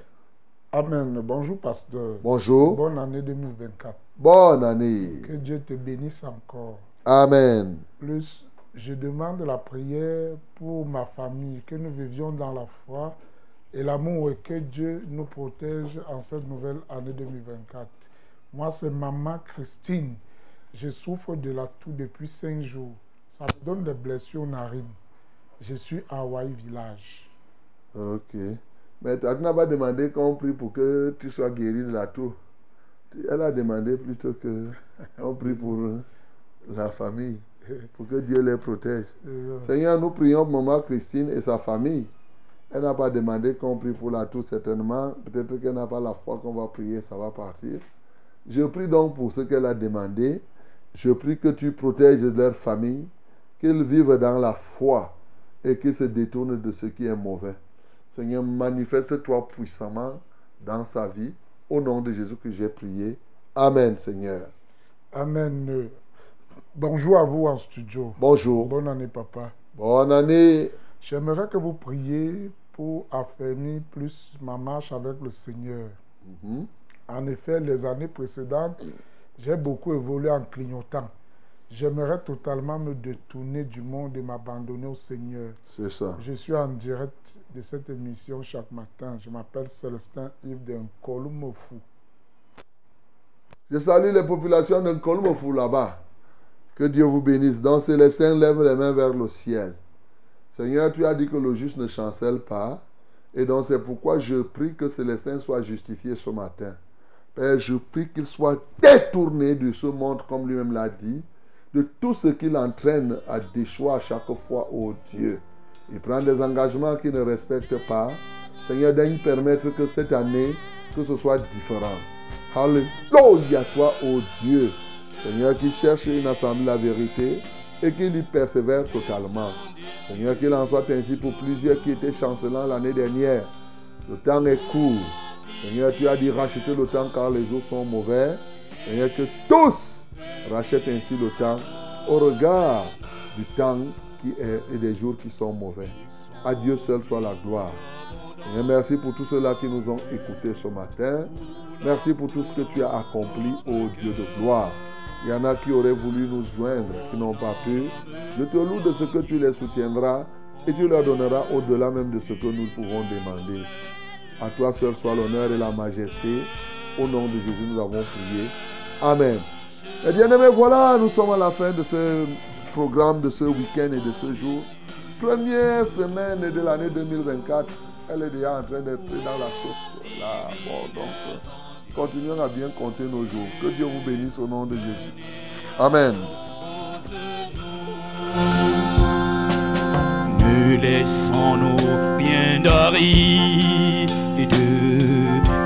Amen. Bonjour, pasteur. Bonjour. Bonne année 2024. Bonne année. Que Dieu te bénisse encore. Amen. Plus, je demande la prière pour ma famille, que nous vivions dans la foi et l'amour et que Dieu nous protège en cette nouvelle année 2024. Moi, c'est maman Christine. Je souffre de la toux depuis cinq jours. Ça me donne des blessures aux narines. Je suis à Hawaii Village. Ok. Mais toi, tu n'as pas demandé qu'on prie pour que tu sois guéri de la toux. Elle a demandé plutôt que on prie pour la famille, pour que Dieu les protège. Euh, Seigneur, nous prions pour maman Christine et sa famille. Elle n'a pas demandé qu'on prie pour la toux, certainement. Peut-être qu'elle n'a pas la foi qu'on va prier, ça va partir. Je prie donc pour ce qu'elle a demandé. Je prie que tu protèges leur famille, qu'ils vivent dans la foi et qu'ils se détournent de ce qui est mauvais. Seigneur, manifeste-toi puissamment dans sa vie. Au nom de Jésus que j'ai prié. Amen, Seigneur. Amen. Bonjour à vous en studio. Bonjour. Bonne année, papa. Bonne année. J'aimerais que vous priez pour affermir plus ma marche avec le Seigneur. Mhm. En effet, les années précédentes, j'ai beaucoup évolué en clignotant. J'aimerais totalement me détourner du monde et m'abandonner au Seigneur. C'est ça. Je suis en direct de cette émission chaque matin. Je m'appelle Célestin Yves d'Nkolomofu. Je salue les populations de Kolmofou là-bas. Que Dieu vous bénisse. Donc Célestin lève les mains vers le ciel. Seigneur, tu as dit que le juste ne chancelle pas. Et donc c'est pourquoi je prie que Célestin soit justifié ce matin. Père, je prie qu'il soit détourné de ce monde, comme lui-même l'a dit, de tout ce qui l'entraîne à déchoir chaque fois, ô Dieu. Il prend des engagements qu'il ne respecte pas. Seigneur, daigne permettre que cette année, que ce soit différent. Alléluia toi, ô Dieu. Seigneur, qui cherche une assemblée la vérité et qu'il y persévère totalement. Seigneur, qu'il en soit ainsi pour plusieurs qui étaient chancelants l'année dernière. Le temps est court. Seigneur, tu as dit racheter le temps car les jours sont mauvais. Seigneur, que tous rachètent ainsi le temps au regard du temps qui est et des jours qui sont mauvais. À Dieu seul soit la gloire. Merci pour tous ceux-là qui nous ont écoutés ce matin. Merci pour tout ce que tu as accompli, ô Dieu de gloire. Il y en a qui auraient voulu nous joindre, qui n'ont pas pu. Je te loue de ce que tu les soutiendras et tu leur donneras au-delà même de ce que nous pouvons demander. À toi seul soit l'honneur et la majesté. Au nom de Jésus, nous avons prié. Amen. Eh bien aimés, voilà, nous sommes à la fin de ce programme, de ce week-end et de ce jour. Première semaine de l'année 2024. Elle est déjà en train d'être dans la sauce. Bon, donc, continuons à bien compter nos jours. Que Dieu vous bénisse au nom de Jésus. Amen. Ne laissons-nous rien d'aride